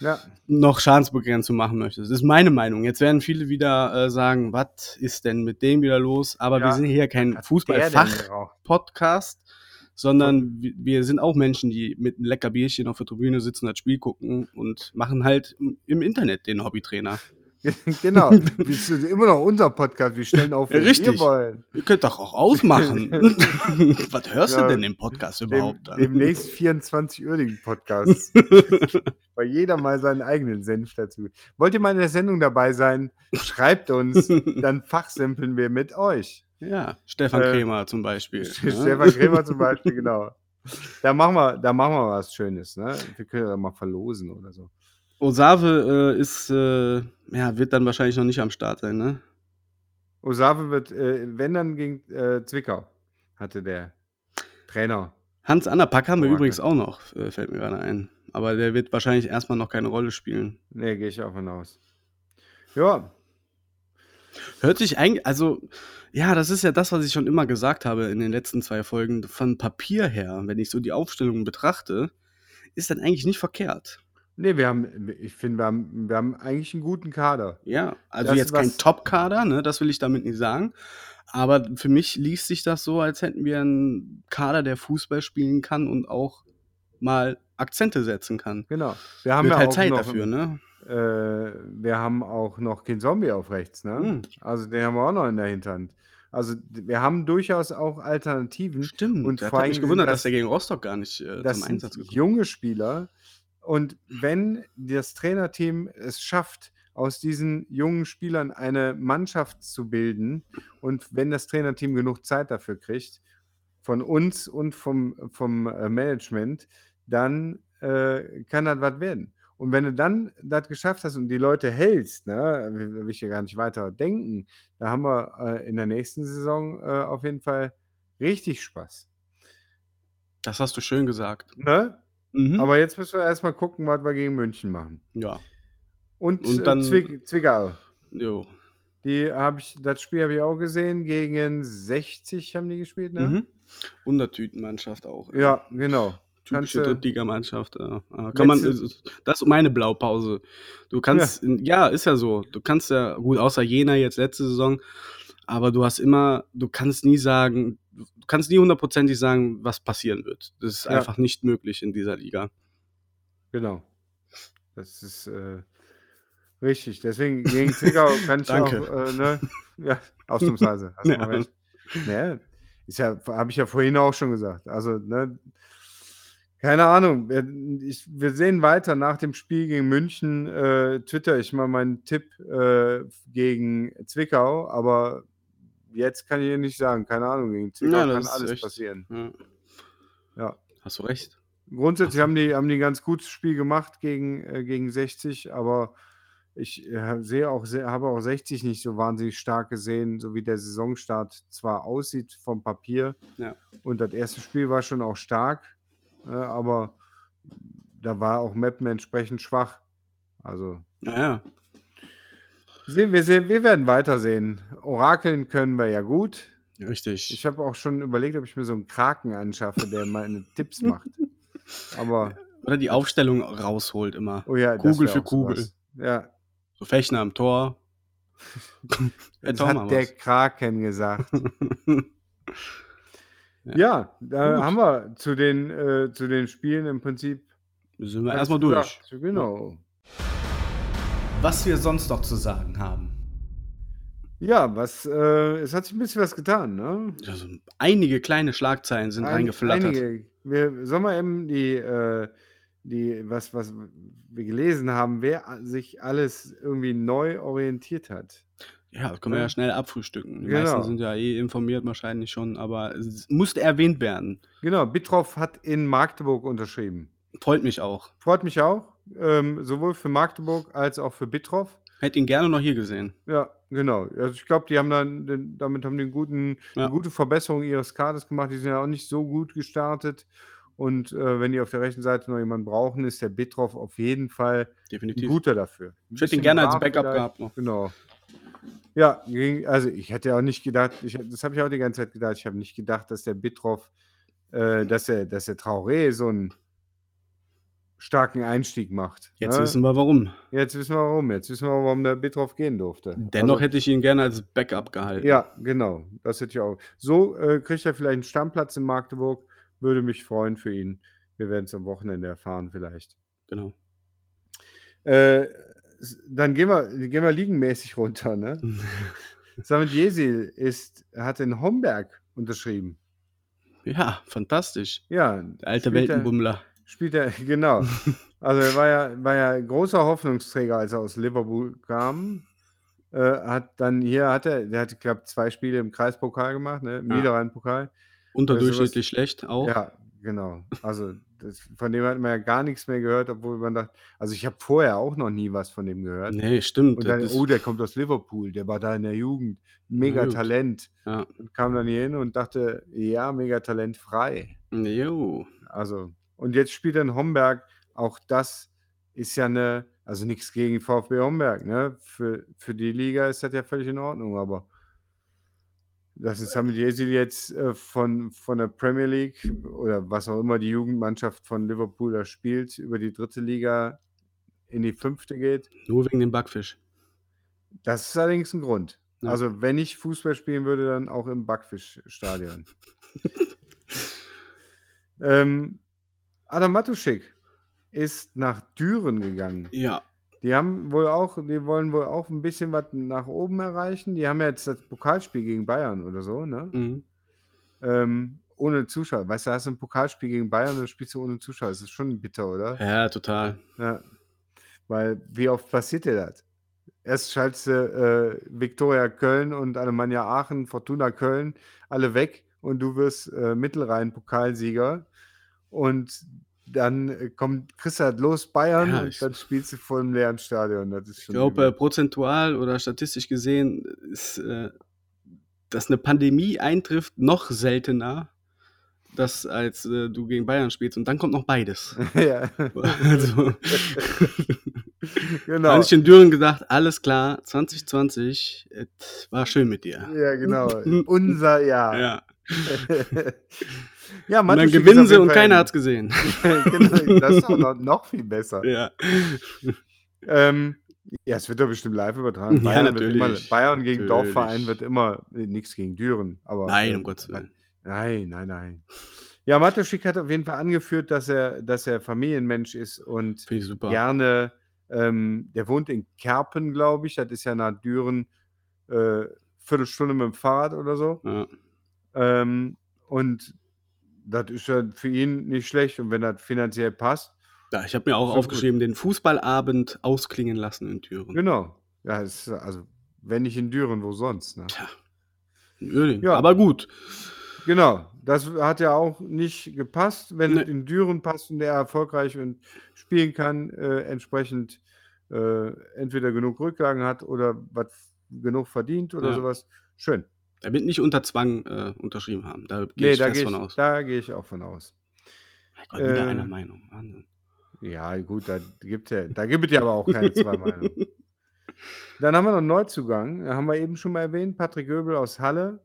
[SPEAKER 2] Ja,
[SPEAKER 1] noch Schadensbegrenzung machen möchtest. Das ist meine Meinung. Jetzt werden viele wieder äh, sagen, was ist denn mit dem wieder los? Aber wir
[SPEAKER 2] Ja,
[SPEAKER 1] sind hier kein Fußballfach-Podcast, sondern wir- wir sind auch Menschen, die mit einem lecker Bierchen auf der Tribüne sitzen, das Spiel gucken und machen halt im Internet den Hobbytrainer.
[SPEAKER 2] genau. Das ist immer noch unser Podcast. Wir stellen auf, wenn
[SPEAKER 1] Richtig.
[SPEAKER 2] wir wollen.
[SPEAKER 1] Ihr könnt doch auch ausmachen. was hörst
[SPEAKER 2] Ja,
[SPEAKER 1] du denn im Podcast
[SPEAKER 2] Dem,
[SPEAKER 1] überhaupt dann?
[SPEAKER 2] demnächst 24-öhrigen Podcast. Weil jeder mal seinen eigenen Senf dazu. Wollt ihr mal in der Sendung dabei sein? Schreibt uns, dann fachsimpeln wir mit euch.
[SPEAKER 1] ja, Stefan
[SPEAKER 2] Äh,
[SPEAKER 1] Krämer zum Beispiel. ne?
[SPEAKER 2] Stefan Krämer zum Beispiel, genau. Da machen wir, da machen wir was Schönes, ne? Wir können ja mal verlosen oder so.
[SPEAKER 1] Osave äh, ist, äh, ja, wird dann wahrscheinlich noch nicht am Start sein, ne?
[SPEAKER 2] Osave wird, äh, wenn dann gegen äh, Zwickau, hatte der Trainer.
[SPEAKER 1] Hans Annapack haben wir
[SPEAKER 2] Oh,
[SPEAKER 1] übrigens auch noch, äh, fällt mir gerade ein. Aber der wird wahrscheinlich erstmal noch keine Rolle spielen.
[SPEAKER 2] Ne, gehe ich auch von aus. Ja,
[SPEAKER 1] Hört sich eigentlich, also, ja, das ist ja das, was ich schon immer gesagt habe in den letzten zwei Folgen. Von Papier her, wenn ich so die Aufstellungen betrachte, ist dann eigentlich nicht verkehrt.
[SPEAKER 2] Ne, wir haben ich finde, wir haben wir haben eigentlich 'n guten Kader.
[SPEAKER 1] Ja, also
[SPEAKER 2] Das,
[SPEAKER 1] jetzt kein Top-Kader, ne, das will ich damit nicht sagen. Aber für mich liest sich das so, als hätten wir 'n Kader, der Fußball spielen kann und auch mal Akzente setzen kann.
[SPEAKER 2] Genau. Wir haben
[SPEAKER 1] Wird
[SPEAKER 2] ja
[SPEAKER 1] halt
[SPEAKER 2] auch
[SPEAKER 1] Zeit
[SPEAKER 2] noch
[SPEAKER 1] dafür, ne?
[SPEAKER 2] äh, wir haben auch noch Kinzombie auf rechts, ne?
[SPEAKER 1] Mhm.
[SPEAKER 2] Also, den haben wir auch noch in der Hinterhand. Also, wir haben durchaus auch Alternativen
[SPEAKER 1] Stimmt,
[SPEAKER 2] und
[SPEAKER 1] das
[SPEAKER 2] vor
[SPEAKER 1] hat mich gewundert, dass
[SPEAKER 2] das
[SPEAKER 1] der gegen Rostock gar nicht, äh,
[SPEAKER 2] das
[SPEAKER 1] zum Einsatz gekommen
[SPEAKER 2] junge Spieler und wenn das Trainerteam es schafft, aus diesen jungen Spielern eine Mannschaft zu bilden und wenn das Trainerteam genug Zeit dafür kriegt, von uns und vom vom, äh, Management, dann, äh, kann das was werden. Und wenn du dann das geschafft hast und die Leute hältst, ne, will ich hier gar nicht weiter denken, da haben wir, äh, in der nächsten Saison, äh, auf jeden Fall richtig Spaß.
[SPEAKER 1] Das hast du schön gesagt.
[SPEAKER 2] Ne?
[SPEAKER 1] Mhm.
[SPEAKER 2] Aber jetzt müssen wir erst mal gucken, was wir gegen München machen.
[SPEAKER 1] Ja.
[SPEAKER 2] Und,
[SPEAKER 1] Und
[SPEAKER 2] äh,
[SPEAKER 1] dann
[SPEAKER 2] Zwick Zwickau.
[SPEAKER 1] Jo.
[SPEAKER 2] Die habe ich das Spiel habe ich auch gesehen. Gegen 60 haben die gespielt, ne?
[SPEAKER 1] Mhm. Wundertütenmannschaft auch, ey.
[SPEAKER 2] Ja, genau.
[SPEAKER 1] Typische Drittligamannschaft, ja. Äh, kann man äh, das ist meine Blaupause. Du
[SPEAKER 2] Ja.
[SPEAKER 1] kannst in ja, ist ja so. Du kannst ja gut, außer Jena jetzt letzte Saison, aber du hast immer du kannst nie sagen du kannst nie hundertprozentig sagen, was passieren wird. Das ist
[SPEAKER 2] Ja.
[SPEAKER 1] einfach nicht möglich in dieser Liga.
[SPEAKER 2] Genau. Das ist, äh, richtig. Deswegen gegen Zwickau kann ich auch, äh, ne ja, ausnahmsweise, hast
[SPEAKER 1] Ja.
[SPEAKER 2] recht. Ne, ist ja habe ich ja vorhin auch schon gesagt. Also, ne keine Ahnung. Wir ich wir sehen weiter nach dem Spiel gegen München, äh, twitter ich mal meinen Tipp, äh, gegen Zwickau, aber jetzt kann ich dir nicht sagen. Keine Ahnung, gegen Zwickau
[SPEAKER 1] Ja,
[SPEAKER 2] kann alles
[SPEAKER 1] echt
[SPEAKER 2] passieren.
[SPEAKER 1] ja.
[SPEAKER 2] Ja.
[SPEAKER 1] Hast du recht.
[SPEAKER 2] Grundsätzlich haben die haben die 'n ganz gutes Spiel gemacht gegen äh, gegen 60, aber ich, äh, sehe auch se habe auch 60 nicht so wahnsinnig stark gesehen, so wie der Saisonstart zwar aussieht vom Papier
[SPEAKER 1] Ja.
[SPEAKER 2] und das erste Spiel war schon auch stark, ne, aber da war auch Meppen entsprechend schwach. Also
[SPEAKER 1] Ja,
[SPEAKER 2] wir sehen wir werden weitersehen. Orakeln können wir ja gut.
[SPEAKER 1] Richtig.
[SPEAKER 2] Ich habe auch schon überlegt, ob ich mir so 'n Kraken anschaffe, der meine Tipps macht. Aber
[SPEAKER 1] Oder die Aufstellung rausholt immer.
[SPEAKER 2] Oh ja, das
[SPEAKER 1] Kugel für Kugel.
[SPEAKER 2] was. Ja.
[SPEAKER 1] So Fechner am Tor.
[SPEAKER 2] Das
[SPEAKER 1] mal
[SPEAKER 2] hat der
[SPEAKER 1] was.
[SPEAKER 2] Kraken gesagt.
[SPEAKER 1] Ja.
[SPEAKER 2] Ja, da
[SPEAKER 1] Gut.
[SPEAKER 2] haben wir zu den äh, zu den Spielen im Prinzip
[SPEAKER 1] Sind wir
[SPEAKER 2] alles
[SPEAKER 1] erst mal durch.
[SPEAKER 2] gesagt. Genau.
[SPEAKER 1] Was wir sonst noch zu sagen haben.
[SPEAKER 2] Ja, was äh, es hat sich 'n bisschen was getan, ne?
[SPEAKER 1] Also, einige kleine Schlagzeilen sind
[SPEAKER 2] Ein
[SPEAKER 1] reingeflattert.
[SPEAKER 2] einige. Wir sollen wir eben die äh, die was was wir gelesen haben, wer sich alles irgendwie neu orientiert hat,
[SPEAKER 1] Ja, das können wir ja
[SPEAKER 2] ne?
[SPEAKER 1] schnell abfrühstücken. Die meisten
[SPEAKER 2] Genau.
[SPEAKER 1] sind ja eh informiert wahrscheinlich schon, aber es musste erwähnt werden.
[SPEAKER 2] Genau, Bittroff hat in Magdeburg unterschrieben.
[SPEAKER 1] Freut mich auch.
[SPEAKER 2] Freut mich auch, ähm, sowohl für Magdeburg als auch für Bittroff.
[SPEAKER 1] Hätte ihn gerne noch hier gesehen.
[SPEAKER 2] Ja, genau. Also, ich glaube, die haben dann den damit haben die 'n guten
[SPEAKER 1] Ja.
[SPEAKER 2] gute Verbesserung ihres Kaders gemacht. Die sind ja auch nicht so gut gestartet und, äh, wenn die auf der rechten Seite noch jemanden brauchen, ist der Bittroff auf jeden Fall
[SPEAKER 1] Definitiv.
[SPEAKER 2] guter dafür.
[SPEAKER 1] Ich hätte ihn gerne als Backup
[SPEAKER 2] vielleicht.
[SPEAKER 1] gehabt noch.
[SPEAKER 2] Genau. Ja, also, ich hätte auch nicht gedacht ich das habe ich auch die ganze Zeit gedacht. Ich habe nicht gedacht, dass der Bittroff äh, dass der dass der Traoré so 'n starken Einstieg macht,
[SPEAKER 1] Jetzt
[SPEAKER 2] ne?
[SPEAKER 1] wissen wir warum.
[SPEAKER 2] Jetzt wissen wir warum. Jetzt wissen wir, warum der Bittroff gehen durfte.
[SPEAKER 1] Dennoch
[SPEAKER 2] Also
[SPEAKER 1] hätte ich ihn gerne als Backup gehalten.
[SPEAKER 2] Ja, genau. Das hätte ich auch. So, äh, kriegt er vielleicht 'n Stammplatz in Magdeburg. Würde mich freuen für ihn. Wir werden's am Wochenende erfahren vielleicht.
[SPEAKER 1] Genau.
[SPEAKER 2] Äh, dann gehen wir gehen wir ligenmäßig runter, ne? Samit Jesil ist hat in Homberg unterschrieben.
[SPEAKER 1] Ja, fantastisch.
[SPEAKER 2] Ja,
[SPEAKER 1] Der alte
[SPEAKER 2] er
[SPEAKER 1] Weltenbummler.
[SPEAKER 2] Spielt er genau. Also, er war ja war ja großer Hoffnungsträger, als er aus Liverpool kam. Äh, hat dann hier hat er der hat, ich glaube, 2 Spiele im Kreispokal gemacht, ne, im
[SPEAKER 1] Ja.
[SPEAKER 2] Niederrhein-Pokal.
[SPEAKER 1] Unterdurchschnittlich schlecht auch.
[SPEAKER 2] Ja, genau. Also, das von dem hat man ja gar nix mehr gehört, obwohl man dacht also, ich habe vorher auch noch nie was von dem gehört.
[SPEAKER 1] Ne, stimmt.
[SPEAKER 2] Und dann:
[SPEAKER 1] Das
[SPEAKER 2] „Oh, der kommt aus Liverpool, der war da in der Jugend, mega. Talent.“
[SPEAKER 1] Ja.
[SPEAKER 2] Und kam dann hier hin und dachte: „Ja, mega talentfrei.“
[SPEAKER 1] Jo.
[SPEAKER 2] Also und jetzt spielt er in Homberg. Auch das ist ja 'ne also, nix gegen VfB Homberg, ne? Für für die Liga ist das ja völlig in Ordnung, aber dass es Samit Jesil jetzt, äh, von von der Premier League oder was auch immer die Jugendmannschaft von Liverpool da spielt, über die 3. Liga in die fünfte geht.
[SPEAKER 1] Nur wegen dem Backfisch.
[SPEAKER 2] Das ist allerdings ein Grund.
[SPEAKER 1] Ja.
[SPEAKER 2] Also, wenn ich Fußball spielen würde, dann auch im Backfischstadion. ähm, Adam Matuschik ist nach Düren gegangen.
[SPEAKER 1] Ja.
[SPEAKER 2] Die haben wohl auch, die wollen wohl auch ein bisschen was nach oben erreichen. Die haben ja jetzt das Pokalspiel gegen Bayern oder so, ne?
[SPEAKER 1] Mhm.
[SPEAKER 2] Ähm, ohne Zuschauer. Weißt du, hast du ein Pokalspiel gegen Bayern und spielst du ohne Zuschauer. Das ist schon bitter, oder?
[SPEAKER 1] Ja, total.
[SPEAKER 2] Ja. Weil, wie oft passiert dir das? Erst schaltest du äh, Viktoria Köln und Alemannia Aachen, Fortuna Köln, alle weg und du wirst äh, Mittelrhein-Pokalsieger. Und dann äh, kommt kriegst du halt los Bayern
[SPEAKER 1] Ja,
[SPEAKER 2] und dann spielst du vor einem leeren Stadion.
[SPEAKER 1] Ich glaube, prozentual oder statistisch gesehen ist, äh, dass eine Pandemie eintrifft, noch seltener, dass als äh, du gegen Bayern spielst. Und dann kommt noch beides.
[SPEAKER 2] ja.
[SPEAKER 1] Also,
[SPEAKER 2] genau.
[SPEAKER 1] habe ich in Düren gedacht, alles klar, 2020, es war schön mit dir.
[SPEAKER 2] Ja, genau. Unser Jahr.
[SPEAKER 1] Ja.
[SPEAKER 2] ja
[SPEAKER 1] Und dann gewinnen sie und keiner
[SPEAKER 2] ein-
[SPEAKER 1] hat es gesehen.
[SPEAKER 2] genau, das ist auch noch, noch viel besser.
[SPEAKER 1] Ja.
[SPEAKER 2] Ähm, ja, es wird doch bestimmt live übertragen.
[SPEAKER 1] Ja,
[SPEAKER 2] Bayern, wird
[SPEAKER 1] natürlich.
[SPEAKER 2] immer, Bayern gegen
[SPEAKER 1] Natürlich.
[SPEAKER 2] Dorfverein wird immer äh, nichts gegen Düren. Aber,
[SPEAKER 1] Nein,
[SPEAKER 2] äh,
[SPEAKER 1] um Gottes Willen.
[SPEAKER 2] Nein, nein, nein. Ja, Matuschik hat auf jeden Fall angeführt, dass er, dass er Familienmensch ist und gerne, ähm, der wohnt in Kerpen, glaube ich. Das ist ja nach Düren äh, Viertelstunde mit dem Fahrrad oder so.
[SPEAKER 1] Ja.
[SPEAKER 2] Ähm, und das ist ja für ihn nicht schlecht. Und wenn das finanziell passt,
[SPEAKER 1] Ja, ich habe mir auch aufgeschrieben, den Fußballabend ausklingen lassen in Düren.
[SPEAKER 2] genau. Ja, ist, also, wenn nicht in Düren, wo sonst? Ne?
[SPEAKER 1] Tja, in Uerdingen.
[SPEAKER 2] Ja.
[SPEAKER 1] Aber gut.
[SPEAKER 2] Genau. Das hat ja auch nicht gepasst. Wenn
[SPEAKER 1] Nee.
[SPEAKER 2] es in Düren passt und er erfolgreich und spielen kann, äh, entsprechend äh, entweder genug Rücklagen hat oder was genug verdient oder
[SPEAKER 1] Ja.
[SPEAKER 2] sowas. Schön.
[SPEAKER 1] Er wird nicht unter Zwang äh, unterschrieben haben. Da gehe
[SPEAKER 2] Nee,
[SPEAKER 1] ich
[SPEAKER 2] da
[SPEAKER 1] fest
[SPEAKER 2] gehe
[SPEAKER 1] von
[SPEAKER 2] ich,
[SPEAKER 1] aus.
[SPEAKER 2] da gehe ich auch von aus.
[SPEAKER 1] Mein Gott, wieder
[SPEAKER 2] äh,
[SPEAKER 1] einer Meinung. Wahnsinn.
[SPEAKER 2] Ja, gut, da gibt ja, da gibt es ja aber auch keine zwei Meinungen. Dann haben wir noch einen Neuzugang, da haben wir eben schon mal erwähnt, Patrick Göbel aus Halle.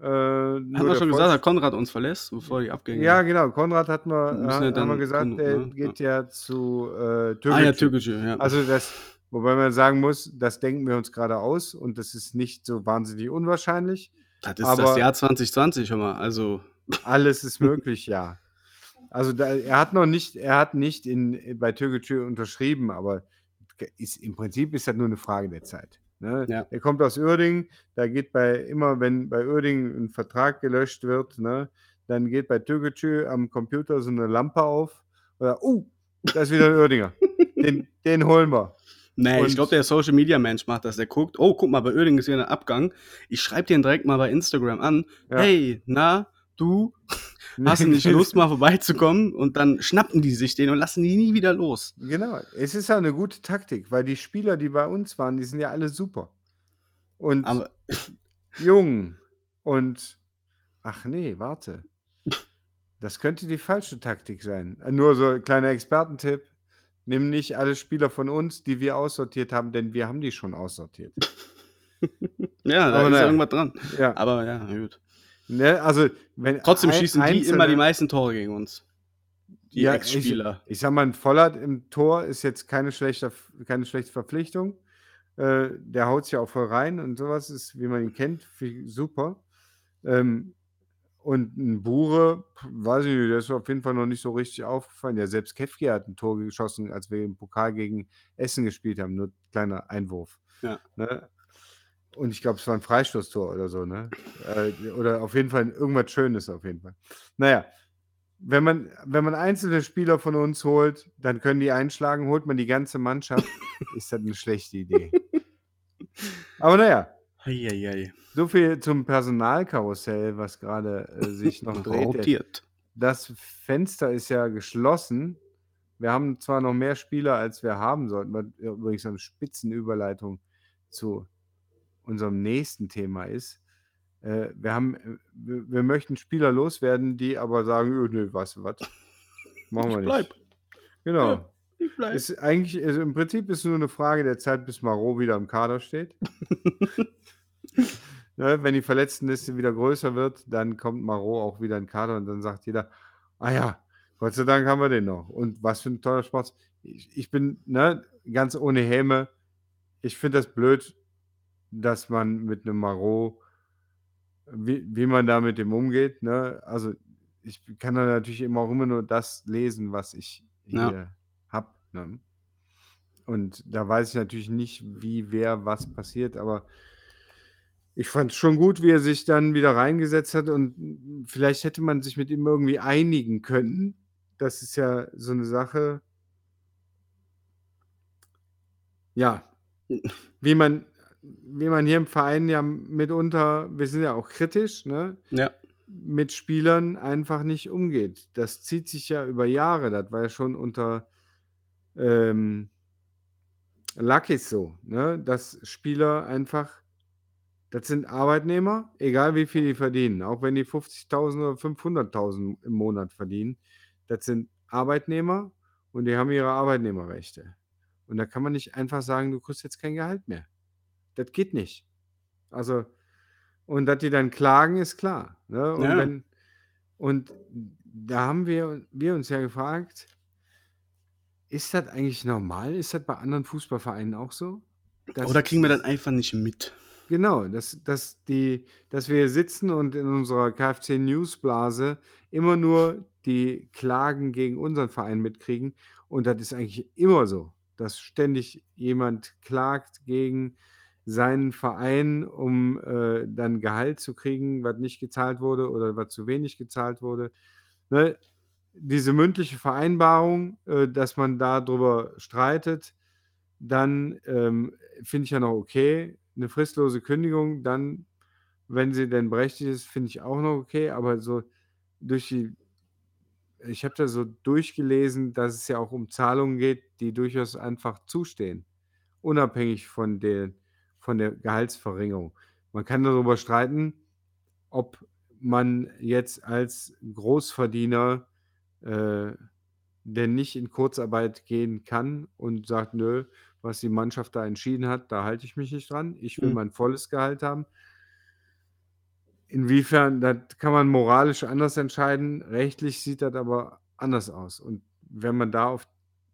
[SPEAKER 2] Äh,
[SPEAKER 1] Hat man schon gesagt, dass Konrad uns verlässt, bevor die Abgänge.
[SPEAKER 2] Ja, genau, Konrad hat wir,
[SPEAKER 1] wir
[SPEAKER 2] ha- haben wir gesagt,
[SPEAKER 1] gucken,
[SPEAKER 2] der
[SPEAKER 1] ne?
[SPEAKER 2] geht ja zu äh,
[SPEAKER 1] ah ja, türkische, ja.
[SPEAKER 2] Also das, wobei man sagen muss, das denken wir uns gerade aus und das ist nicht so wahnsinnig unwahrscheinlich.
[SPEAKER 1] das ist
[SPEAKER 2] aber-
[SPEAKER 1] das Jahr 2020 schon mal. Also,
[SPEAKER 2] Alles ist möglich, ja. Also da, er hat noch nicht, er hat nicht in, bei Türkgücü unterschrieben, aber ist, im Prinzip ist das nur eine Frage der Zeit. Ne?
[SPEAKER 1] Ja.
[SPEAKER 2] Er kommt aus Uerdingen, da geht bei, immer wenn bei Uerdingen ein Vertrag gelöscht wird, ne, dann geht bei Türkgücü am Computer so eine Lampe auf. Oder, uh, da ist wieder ein Uerdinger. den, den holen wir.
[SPEAKER 1] Nee, ich
[SPEAKER 2] Und-
[SPEAKER 1] glaube, der Social Media Mensch macht das. Der guckt, oh, guck mal, bei Oerding ist hier ein Abgang. Ich schreibe den direkt mal bei Instagram an.
[SPEAKER 2] Ja.
[SPEAKER 1] Hey, na, du, hast du nicht Lust, mal vorbeizukommen? Und dann schnappen die sich den und lassen die nie wieder los.
[SPEAKER 2] Genau, es ist ja eine gute Taktik, weil die Spieler, die bei uns waren, die sind ja alle super. Und
[SPEAKER 1] Aber
[SPEAKER 2] jung. Und ach nee, warte. Das könnte die falsche Taktik sein. Nur so ein kleiner Expertentipp. Nimm nicht alle Spieler von uns, die wir aussortiert haben, denn wir haben die schon aussortiert.
[SPEAKER 1] ja, da
[SPEAKER 2] Aber
[SPEAKER 1] ist
[SPEAKER 2] naja.
[SPEAKER 1] irgendwas dran.
[SPEAKER 2] Ja,
[SPEAKER 1] Aber ja, gut.
[SPEAKER 2] ne, also wenn
[SPEAKER 1] Trotzdem
[SPEAKER 2] ein-
[SPEAKER 1] schießen die
[SPEAKER 2] einzelne-
[SPEAKER 1] immer die meisten Tore gegen uns. Die
[SPEAKER 2] Ja,
[SPEAKER 1] Ex-Spieler.
[SPEAKER 2] Ich sag mal, ein Vollert im Tor ist jetzt keine schlechte, keine schlechte Verpflichtung. Äh, der haut ja auch voll rein und sowas ist, wie man ihn kennt, super. Ähm, und ein Bure, weiß ich nicht, der ist auf jeden Fall noch nicht so richtig aufgefallen. Ja, selbst Kefki hat ein Tor geschossen, als wir im Pokal gegen Essen gespielt haben. Nur kleiner Einwurf.
[SPEAKER 1] Ja.
[SPEAKER 2] Ne? Und ich glaube, es war ein Freistoßtor oder so, ne? Äh, oder auf jeden Fall irgendwas Schönes auf jeden Fall. Naja, wenn man, wenn man einzelne Spieler von uns holt, dann können die einschlagen, holt man die ganze Mannschaft, ist das eine schlechte Idee. Aber naja,
[SPEAKER 1] Eieiei.
[SPEAKER 2] so viel zum Personalkarussell, was gerade äh, sich noch dreht.
[SPEAKER 1] Rotiert.
[SPEAKER 2] Das Fenster ist ja geschlossen. Wir haben zwar noch mehr Spieler, als wir haben sollten. Was übrigens eine Spitzenüberleitung zu unserem nächsten Thema ist. Äh, wir, haben, äh, wir, wir möchten Spieler loswerden, die aber sagen, "Ö, nö, weißt du was, machen wir
[SPEAKER 1] Ich
[SPEAKER 2] nicht.
[SPEAKER 1] bleib.
[SPEAKER 2] Genau.
[SPEAKER 1] Ja.
[SPEAKER 2] Ist eigentlich, also im Prinzip ist es nur eine Frage der Zeit, bis Marot wieder im Kader steht. ne, wenn die Verletztenliste wieder größer wird, dann kommt Marot auch wieder in Kader und dann sagt jeder, ah ja, Gott sei Dank haben wir den noch. Und was für ein toller Sport. ich, ich bin ne, ganz ohne Häme. Ich finde das blöd, dass man mit einem Marot, wie, wie man da mit dem umgeht. Ne? Also ich kann da natürlich immer auch immer nur das lesen, was ich
[SPEAKER 1] Ja.
[SPEAKER 2] hier habe. Ne? Und da weiß ich natürlich nicht, wie, wer, was passiert, aber ich fand es schon gut, wie er sich dann wieder reingesetzt hat und vielleicht hätte man sich mit ihm irgendwie einigen können. Das ist ja so eine Sache. Ja, wie man, wie man hier im Verein ja mitunter, wir sind ja auch kritisch, ne?
[SPEAKER 1] Ja.
[SPEAKER 2] mit Spielern einfach nicht umgeht. Das zieht sich ja über Jahre. Das war ja schon unter ähm, Luckys so, ne? dass Spieler einfach, das sind Arbeitnehmer, egal wie viel die verdienen, auch wenn die 50.000 oder 500.000 im Monat verdienen, das sind Arbeitnehmer und die haben ihre Arbeitnehmerrechte. Und da kann man nicht einfach sagen, du kriegst jetzt kein Gehalt mehr. Das geht nicht. Also, und dass die dann klagen, ist klar. Ne? Und,
[SPEAKER 1] Ja.
[SPEAKER 2] wenn, und da haben wir, wir uns ja gefragt, ist das eigentlich normal? Ist das bei anderen Fußballvereinen auch so?
[SPEAKER 1] Oder kriegen wir das einfach nicht mit?
[SPEAKER 2] Genau, dass, dass, die, dass wir sitzen und in unserer KFC Newsblase immer nur die Klagen gegen unseren Verein mitkriegen. Und das ist eigentlich immer so, dass ständig jemand klagt gegen seinen Verein, um äh, dann Gehalt zu kriegen, was nicht gezahlt wurde oder was zu wenig gezahlt wurde. Ne? Diese mündliche Vereinbarung, äh, dass man darüber streitet, dann ähm, finde ich ja noch okay. Eine fristlose Kündigung, dann, wenn sie denn berechtigt ist, finde ich auch noch okay. Aber so durch die, ich habe da so durchgelesen, dass es ja auch um Zahlungen geht, die durchaus einfach zustehen, unabhängig von der, von der Gehaltsverringerung. Man kann darüber streiten, ob man jetzt als Großverdiener äh, denn nicht in Kurzarbeit gehen kann und sagt, nö, was die Mannschaft da entschieden hat, da halte ich mich nicht dran. Ich will
[SPEAKER 1] Mhm.
[SPEAKER 2] mein volles Gehalt haben. Inwiefern, das kann man moralisch anders entscheiden. Rechtlich sieht das aber anders aus. Und wenn man da auf,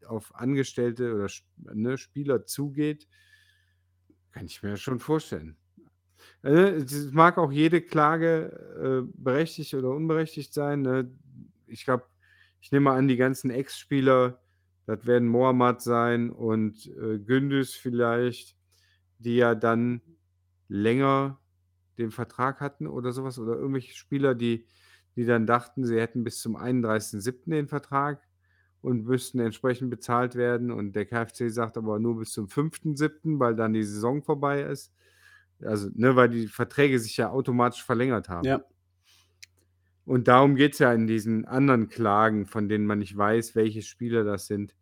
[SPEAKER 2] auf Angestellte oder ne, Spieler zugeht, kann ich mir schon vorstellen. Äh, Es mag auch jede Klage äh, berechtigt oder unberechtigt sein. Ne? Ich glaube, ich nehme an, die ganzen Ex-Spieler, das werden Mohammad sein und äh, Gündüz vielleicht, die ja dann länger den Vertrag hatten oder sowas. Oder irgendwelche Spieler, die, die dann dachten, sie hätten bis zum 31.07. den Vertrag und müssten entsprechend bezahlt werden. Und der KfC sagt aber nur bis zum 5.07., weil dann die Saison vorbei ist. Also, ne, weil die Verträge sich ja automatisch verlängert haben.
[SPEAKER 1] Ja.
[SPEAKER 2] Und darum geht es ja in diesen anderen Klagen, von denen man nicht weiß, welche Spieler das sind.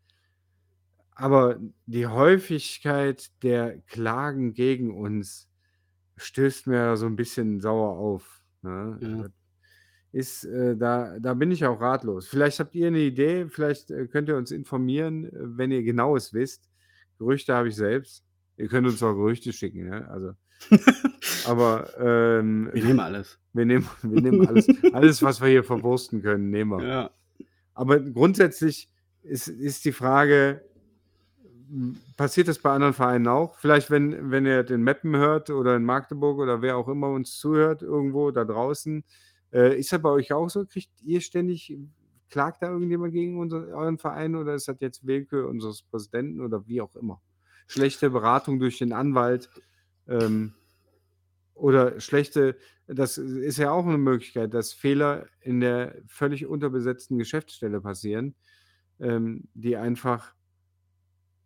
[SPEAKER 2] Aber die Häufigkeit der Klagen gegen uns stößt mir so ein bisschen sauer auf. Ne?
[SPEAKER 1] Ja.
[SPEAKER 2] Ist, äh, da, da bin ich auch ratlos. Vielleicht habt ihr eine Idee, vielleicht äh, könnt ihr uns informieren, wenn ihr genaues wisst. Gerüchte habe ich selbst. Ihr könnt uns auch Gerüchte schicken, ne? Also, aber ähm,
[SPEAKER 1] Wir nehmen alles.
[SPEAKER 2] wir nehmen, wir nehmen alles, alles, was wir hier verwursten können, nehmen wir.
[SPEAKER 1] Ja.
[SPEAKER 2] Aber grundsätzlich ist, ist die Frage, passiert das bei anderen Vereinen auch? Vielleicht, wenn, wenn ihr den Meppen hört oder in Magdeburg oder wer auch immer uns zuhört, irgendwo da draußen, äh, ist das bei euch auch so? Kriegt ihr ständig, klagt da irgendjemand gegen unser, euren Verein oder ist das jetzt Willkür unseres Präsidenten oder wie auch immer? Schlechte Beratung durch den Anwalt ähm, oder schlechte, das ist ja auch eine Möglichkeit, dass Fehler in der völlig unterbesetzten Geschäftsstelle passieren, ähm, die einfach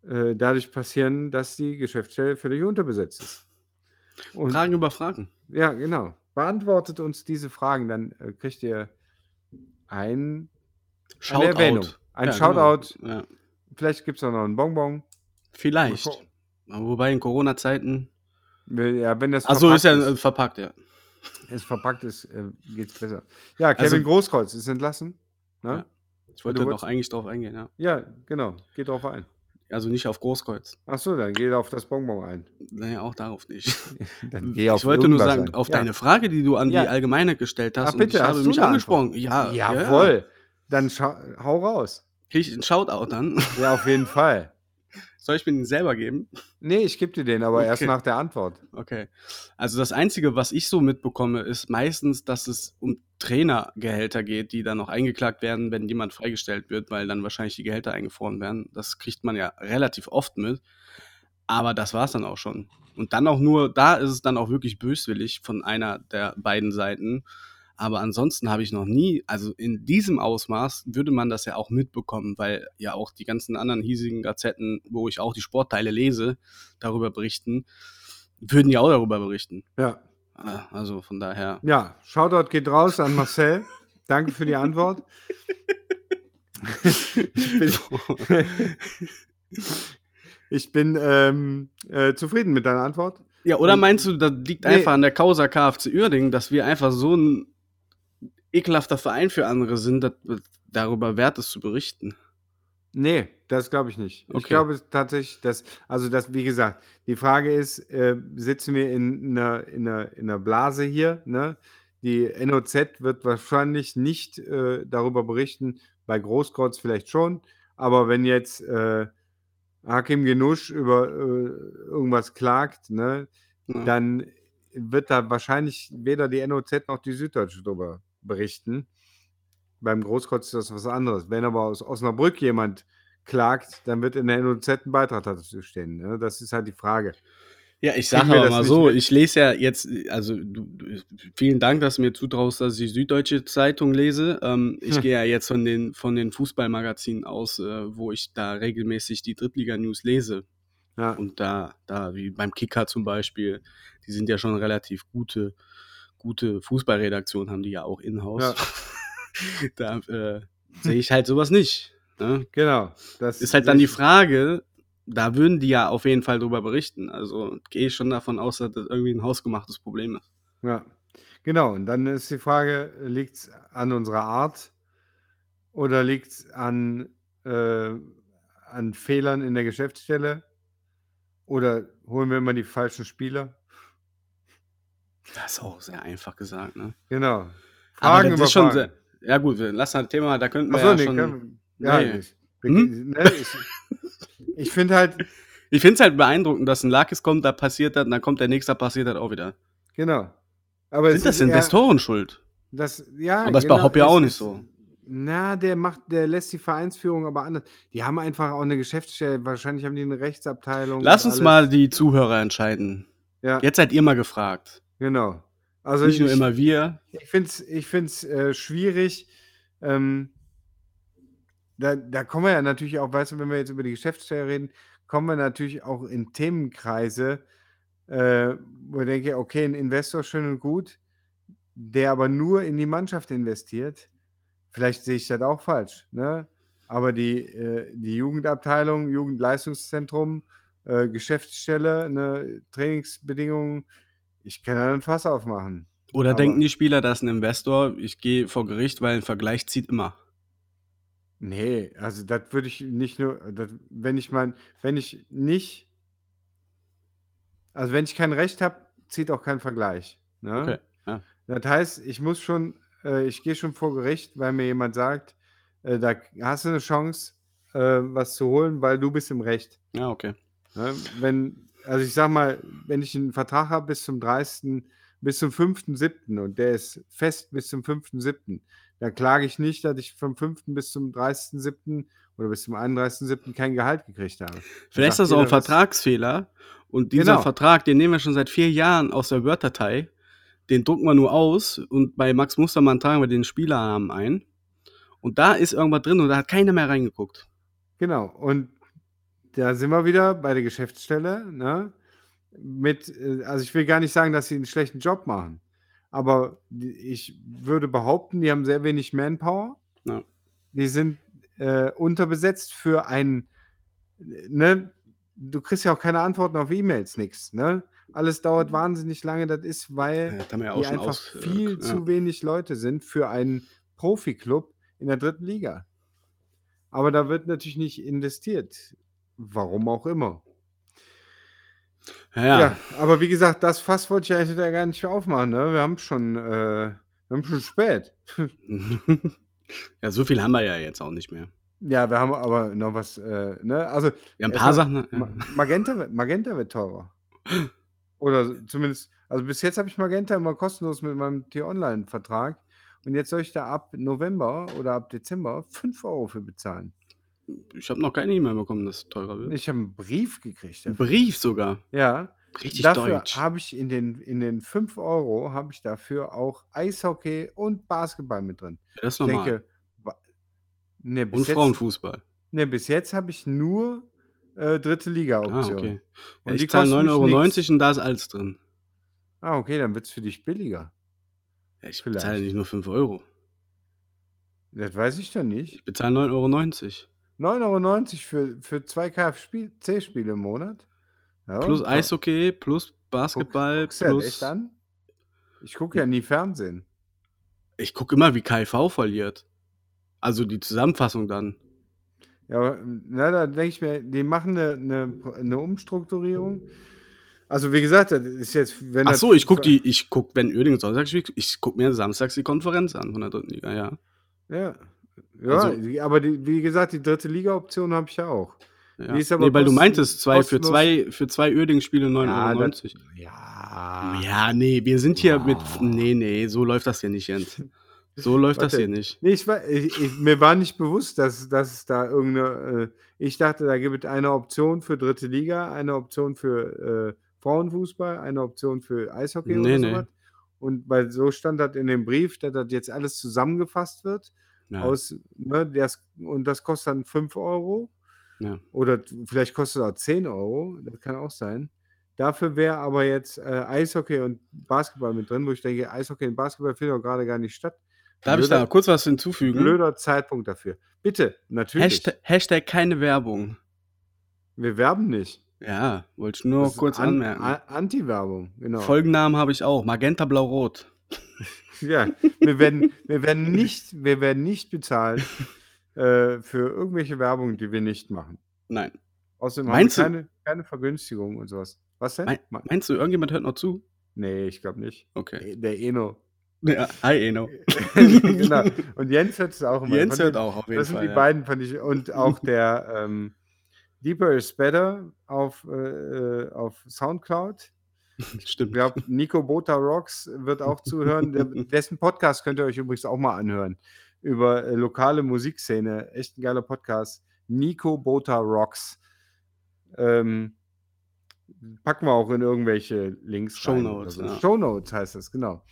[SPEAKER 2] äh, dadurch passieren, dass die Geschäftsstelle völlig unterbesetzt ist. Und
[SPEAKER 1] Fragen über Fragen.
[SPEAKER 2] ja, genau. Beantwortet uns diese Fragen, dann äh, kriegt ihr ein, eine Erwähnung. Ein
[SPEAKER 1] Ja,
[SPEAKER 2] Shoutout.
[SPEAKER 1] Genau. Ja.
[SPEAKER 2] Vielleicht gibt es auch noch einen Bonbon.
[SPEAKER 1] Vielleicht. Wobei in Corona-Zeiten.
[SPEAKER 2] Ja, wenn das
[SPEAKER 1] Achso, ist ja
[SPEAKER 2] verpackt
[SPEAKER 1] äh, verpackt, ja.
[SPEAKER 2] ist, verpackt ist, äh, geht es besser. Ja, Kevin
[SPEAKER 1] Also-
[SPEAKER 2] Großkreuz ist entlassen. Ne?
[SPEAKER 1] Ja. Ich wollte
[SPEAKER 2] wolltest-
[SPEAKER 1] eigentlich drauf eingehen, ja.
[SPEAKER 2] Ja, genau. Geht drauf ein.
[SPEAKER 1] Also nicht auf Großkreuz.
[SPEAKER 2] Achso, dann geh auf das Bonbon ein.
[SPEAKER 1] Nee, auch darauf nicht.
[SPEAKER 2] Dann geh auf
[SPEAKER 1] ich wollte nur sagen,
[SPEAKER 2] ein.
[SPEAKER 1] auf
[SPEAKER 2] ja.
[SPEAKER 1] deine Frage, die du an
[SPEAKER 2] Ja.
[SPEAKER 1] die Allgemeine gestellt hast,
[SPEAKER 2] Ach, bitte,
[SPEAKER 1] ich
[SPEAKER 2] hast
[SPEAKER 1] habe
[SPEAKER 2] du
[SPEAKER 1] mich angesprochen. Ja,
[SPEAKER 2] Jawohl. Dann schau, hau raus.
[SPEAKER 1] Krieg ich einen Shoutout dann?
[SPEAKER 2] Ja, auf jeden Fall.
[SPEAKER 1] Soll ich mir den selber geben?
[SPEAKER 2] Nee, ich gebe dir den, aber
[SPEAKER 1] Okay.
[SPEAKER 2] erst nach der Antwort.
[SPEAKER 1] Okay. Also das Einzige, was ich so mitbekomme, ist meistens, dass es um Trainergehälter geht, die dann noch eingeklagt werden, wenn jemand freigestellt wird, weil dann wahrscheinlich die Gehälter eingefroren werden. Das kriegt man ja relativ oft mit. Aber das war es dann auch schon. Und dann auch nur, da ist es dann auch wirklich böswillig von einer der beiden Seiten. Aber ansonsten habe ich noch nie, also in diesem Ausmaß würde man das ja auch mitbekommen, weil ja auch die ganzen anderen hiesigen Gazetten, wo ich auch die Sportteile lese, darüber berichten, würden ja auch darüber berichten.
[SPEAKER 2] Ja.
[SPEAKER 1] Ah, Also von daher.
[SPEAKER 2] Ja, Shoutout geht raus an Marcel. Danke für die Antwort. ich bin, ich bin ähm, äh, zufrieden mit deiner Antwort.
[SPEAKER 1] Ja, oder meinst du, das liegt
[SPEAKER 2] Nee.
[SPEAKER 1] einfach an der Causa KFC Uerdingen, dass wir einfach so ein ekelhafter Verein für andere sind, dass es darüber wert ist zu berichten?
[SPEAKER 2] Nee, das glaube ich nicht. Ich
[SPEAKER 1] Okay.
[SPEAKER 2] glaube tatsächlich, dass, also das, wie gesagt, die Frage ist, äh, sitzen wir in einer, in, einer, in einer Blase hier, ne? Die NOZ wird wahrscheinlich nicht äh, darüber berichten, bei Großkreuz vielleicht schon, aber wenn jetzt äh, Hakim Genusch über äh, irgendwas klagt, ne,
[SPEAKER 1] Ja.
[SPEAKER 2] dann wird da wahrscheinlich weder die NOZ noch die Süddeutsche darüber berichten. Beim Großkreuz ist das was anderes. Wenn aber aus Osnabrück jemand klagt, dann wird in der NOZ ein Beitrag dazu stehen. Ne? Das ist halt die Frage.
[SPEAKER 1] Ja, ich sage aber mal so,
[SPEAKER 2] mit?
[SPEAKER 1] ich lese ja jetzt, also du, du, vielen Dank, dass du mir zutraust, dass ich die Süddeutsche Zeitung lese. Ähm, ich
[SPEAKER 2] Hm.
[SPEAKER 1] gehe ja jetzt von den, von den Fußballmagazinen aus, äh, wo ich da regelmäßig die Drittliga-News lese.
[SPEAKER 2] Ja,
[SPEAKER 1] Und da, da, wie beim Kicker zum Beispiel, die sind ja schon relativ gute, gute Fußballredaktionen, haben die ja auch in-house.
[SPEAKER 2] Ja.
[SPEAKER 1] da äh, sehe ich halt sowas nicht. Ne?
[SPEAKER 2] genau. Das
[SPEAKER 1] Ist halt dann die Frage, da würden die ja auf jeden Fall drüber berichten. Also gehe ich schon davon aus, dass das irgendwie ein hausgemachtes Problem ist.
[SPEAKER 2] Ja, genau. Und dann ist die Frage, liegt es an unserer Art oder liegt es an, äh, an Fehlern in der Geschäftsstelle? Oder holen wir immer die falschen Spieler?
[SPEAKER 1] Das ist auch sehr einfach gesagt, ne?
[SPEAKER 2] Genau.
[SPEAKER 1] Aber
[SPEAKER 2] Fragen
[SPEAKER 1] das ist schon
[SPEAKER 2] Fragen.
[SPEAKER 1] sehr, ja gut, wir lassen das Thema, da könnten wir
[SPEAKER 2] Achso,
[SPEAKER 1] ja
[SPEAKER 2] nee,
[SPEAKER 1] schon...
[SPEAKER 2] können, ja,
[SPEAKER 1] Nee.
[SPEAKER 2] ich, wir-
[SPEAKER 1] Hm?
[SPEAKER 2] ne, ich, ich finde halt,
[SPEAKER 1] Ich finde es halt beeindruckend, dass ein Lakis kommt, da passiert das, und dann kommt der nächste, da passiert das auch wieder.
[SPEAKER 2] genau. Aber
[SPEAKER 1] Sind das
[SPEAKER 2] eher-
[SPEAKER 1] Investoren schuld?
[SPEAKER 2] Das, ja,
[SPEAKER 1] Aber ist bei Hopp ja auch nicht so.
[SPEAKER 2] Na, der macht, der lässt die Vereinsführung aber anders. Die haben einfach auch eine Geschäftsstelle, wahrscheinlich haben die eine Rechtsabteilung.
[SPEAKER 1] Lass uns
[SPEAKER 2] alles.
[SPEAKER 1] mal die Zuhörer entscheiden.
[SPEAKER 2] Ja,
[SPEAKER 1] Jetzt seid ihr mal gefragt.
[SPEAKER 2] Genau. Also
[SPEAKER 1] Nicht nur
[SPEAKER 2] ich,
[SPEAKER 1] immer wir.
[SPEAKER 2] ich finde es ich find's, äh, schwierig. Ähm, da, da kommen wir ja natürlich auch, weißt du, wenn wir jetzt über die Geschäftsstelle reden, kommen wir natürlich auch in Themenkreise, äh, wo ich denke, okay, ein Investor schön und gut, der aber nur in die Mannschaft investiert. Vielleicht sehe ich das auch falsch, ne? Aber die, äh, die Jugendabteilung, Jugendleistungszentrum, äh, Geschäftsstelle, ne, Trainingsbedingungen, ich kann da ein Fass aufmachen.
[SPEAKER 1] Oder
[SPEAKER 2] Aber-
[SPEAKER 1] denken die Spieler, dass ein Investor, ich gehe vor Gericht, weil ein Vergleich zieht immer.
[SPEAKER 2] Nee, also das würde ich nicht nur, das, wenn ich mein, wenn ich nicht, also wenn ich kein Recht habe, zieht auch kein Vergleich. Ne?
[SPEAKER 1] Okay. Ja.
[SPEAKER 2] Das heißt, ich muss schon, äh, ich gehe schon vor Gericht, weil mir jemand sagt, äh, da hast du eine Chance, äh, was zu holen, weil du bist im Recht.
[SPEAKER 1] Ja, okay.
[SPEAKER 2] Ne? Wenn, also ich sag mal, wenn ich einen Vertrag habe bis zum 30., bis zum 5.7. und der ist fest bis zum 5.7., dann klage ich nicht, dass ich vom 5. bis zum 30.7. oder bis zum 31.7. kein Gehalt gekriegt habe.
[SPEAKER 1] Vielleicht ist das auch ein Vertragsfehler. Und dieser
[SPEAKER 2] Genau.
[SPEAKER 1] Vertrag, den nehmen wir schon seit vier Jahren aus der Word-Datei. Den drucken wir nur aus und bei Max Mustermann tragen wir den Spielernamen ein. Und da ist irgendwas drin und da hat keiner mehr reingeguckt.
[SPEAKER 2] Genau. Und da sind wir wieder bei der Geschäftsstelle. Ne? Mit, äh, also ich will gar nicht sagen, dass sie einen schlechten Job machen. Aber ich würde behaupten, die haben sehr wenig Manpower.
[SPEAKER 1] Ja.
[SPEAKER 2] Die sind äh, unterbesetzt für ein, ne, du kriegst ja auch keine Antworten auf E-Mails, nix, ne? Alles dauert wahnsinnig lange, das ist, weil
[SPEAKER 1] Ja, ja
[SPEAKER 2] die einfach
[SPEAKER 1] aus. äh,
[SPEAKER 2] viel
[SPEAKER 1] ja.
[SPEAKER 2] zu wenig Leute sind für einen Profiklub in der dritten Liga. Aber da wird natürlich nicht investiert. Warum auch immer.
[SPEAKER 1] Ja, ja.
[SPEAKER 2] Ja, aber wie gesagt, das Fass wollte ich eigentlich da gar nicht aufmachen. Ne? Wir haben schon, äh, wir haben schon spät.
[SPEAKER 1] ja, so viel haben wir ja jetzt auch nicht mehr.
[SPEAKER 2] Ja, wir haben aber noch was, äh, ne? Also,
[SPEAKER 1] Ja, 'n paar
[SPEAKER 2] erstmal
[SPEAKER 1] Sachen, ja.
[SPEAKER 2] Ma Magenta wird Magenta wird teurer. Oder zumindest also, bis jetzt habe ich Magenta immer kostenlos mit meinem T-Online-Vertrag und jetzt soll ich da ab November oder ab Dezember 5 € für bezahlen.
[SPEAKER 1] Ich habe noch keine E-Mail bekommen, dass es teurer wird.
[SPEAKER 2] Ich habe 'n Brief gekriegt
[SPEAKER 1] 'N
[SPEAKER 2] dafür.
[SPEAKER 1] Brief sogar?
[SPEAKER 2] Ja.
[SPEAKER 1] Richtig
[SPEAKER 2] Dafür
[SPEAKER 1] deutsch.
[SPEAKER 2] habe ich in den in den 5 € habe ich dafür auch Eishockey und Basketball mit drin.
[SPEAKER 1] Ja, das ist
[SPEAKER 2] Ich
[SPEAKER 1] normal.
[SPEAKER 2] denke, ne, bis
[SPEAKER 1] Und
[SPEAKER 2] jetzt
[SPEAKER 1] Frauenfußball.
[SPEAKER 2] ne, bis jetzt habe ich nur, äh, 3.
[SPEAKER 1] Ah,
[SPEAKER 2] Liga-Option.
[SPEAKER 1] okay. Ja,
[SPEAKER 2] Und die
[SPEAKER 1] ich zahle
[SPEAKER 2] kosten mich
[SPEAKER 1] 9,90
[SPEAKER 2] nix.
[SPEAKER 1] € und da ist alles drin.
[SPEAKER 2] Ah, okay, dann wird's für dich billiger.
[SPEAKER 1] Ja, ich bezahle
[SPEAKER 2] Vielleicht.
[SPEAKER 1] nicht nur 5 €.
[SPEAKER 2] Das weiß ich doch nicht.
[SPEAKER 1] Ich bezahle 9,90 €.
[SPEAKER 2] 9,90 € für für 2 KFC-Spiele im Monat? Ja,
[SPEAKER 1] Plus. Eishockey, plus
[SPEAKER 2] Guck
[SPEAKER 1] Basketball,
[SPEAKER 2] echt
[SPEAKER 1] plus
[SPEAKER 2] an? Ich gucke ja nie Fernsehen.
[SPEAKER 1] Ich gucke immer, wie KIV verliert. Also, die Zusammenfassung dann.
[SPEAKER 2] Ja, aber, na, da denke ich mir, die machen 'ne 'ne P 'ne Umstrukturierung. Also, wie gesagt, das ist jetzt wenn
[SPEAKER 1] Ach so, ich gucke die ich gucke, wenn Uerdingen Sonntag spielt ich gucke mir samstags die Konferenz an von der 3. Liga, ja.
[SPEAKER 2] Ja. Ja,
[SPEAKER 1] Also
[SPEAKER 2] aber die wie gesagt, die 3. Liga-Option habe ich ja auch.
[SPEAKER 1] Ja.
[SPEAKER 2] Die ist aber
[SPEAKER 1] Ne, weil du
[SPEAKER 2] kosten
[SPEAKER 1] meintest, zwei für zwei für 2 Uerdingen-Spiele
[SPEAKER 2] Ja, das
[SPEAKER 1] 9,90 €.
[SPEAKER 2] ja.
[SPEAKER 1] Ja, ne, wir sind hier mit
[SPEAKER 2] Ja.
[SPEAKER 1] ne, ne, so läuft das hier nicht, Jens. So läuft das hier
[SPEAKER 2] Warte.
[SPEAKER 1] nicht.
[SPEAKER 2] Ne, ich wei ich ich mir war nicht bewusst, dass dass es da irgend 'ne äh, ich dachte, da gibt es eine Option für 3. Liga, eine Option für, äh, Frauenfußball, eine Option für Eishockey
[SPEAKER 1] Ne,
[SPEAKER 2] oder so
[SPEAKER 1] ne.
[SPEAKER 2] was. Und weil so stand das in dem Brief, dass das jetzt alles zusammengefasst wird
[SPEAKER 1] Ja.
[SPEAKER 2] aus ne, das und das kostet dann 5 €
[SPEAKER 1] Ja.
[SPEAKER 2] oder vielleicht kostet es auch 10 €, das kann auch sein. Dafür wäre aber jetzt, äh, Eishockey und Basketball mit drin, wo ich denke, Eishockey und Basketball findet doch grade gar nicht statt.
[SPEAKER 1] Darf ich da
[SPEAKER 2] Blöder
[SPEAKER 1] kurz was hinzufügen?
[SPEAKER 2] blöder Zeitpunkt dafür. Bitte, natürlich.
[SPEAKER 1] Hashtag Hashtag keine Werbung.
[SPEAKER 2] Wir werben nicht.
[SPEAKER 1] Ja, wollte ich nur kurz
[SPEAKER 2] an
[SPEAKER 1] anmerken.
[SPEAKER 2] Anti-Werbung, genau.
[SPEAKER 1] Folgennamen habe ich auch, Magenta Blau-Rot.
[SPEAKER 2] Ja, wir werden wir werden nicht wir werden nicht bezahlt, äh, für irgendwelche Werbung, die wir nicht machen.
[SPEAKER 1] Nein.
[SPEAKER 2] Außerdem
[SPEAKER 1] Meinst
[SPEAKER 2] haben wir keine keine Vergünstigung und so was. Denn?
[SPEAKER 1] Mei
[SPEAKER 2] Ma
[SPEAKER 1] meinst du, irgendjemand hört noch zu?
[SPEAKER 2] Ne, ich glaube nicht.
[SPEAKER 1] Okay.
[SPEAKER 2] Der Eno.
[SPEAKER 1] Ja, hi Eno.
[SPEAKER 2] Genau. Und Jens hört es auch immer.
[SPEAKER 1] Jens hört auch auf jeden
[SPEAKER 2] das sind
[SPEAKER 1] Fall,
[SPEAKER 2] die
[SPEAKER 1] ja.
[SPEAKER 2] beiden fand ich und auch der, ähm, Deeper is Better auf, äh, äh, auf Soundcloud. Ich
[SPEAKER 1] Stimmt.
[SPEAKER 2] glaube, Nico Bota Rocks wird auch zuhören. Dessen Podcast könnt ihr euch übrigens auch mal anhören über, äh, lokale Musikszene. Echt 'n geiler Podcast. Nico Bota Rocks. Ähm, packen wir auch in irgendwelche Links rein oder
[SPEAKER 1] Shownotes,
[SPEAKER 2] so.
[SPEAKER 1] ja.
[SPEAKER 2] Shownotes heißt das, genau.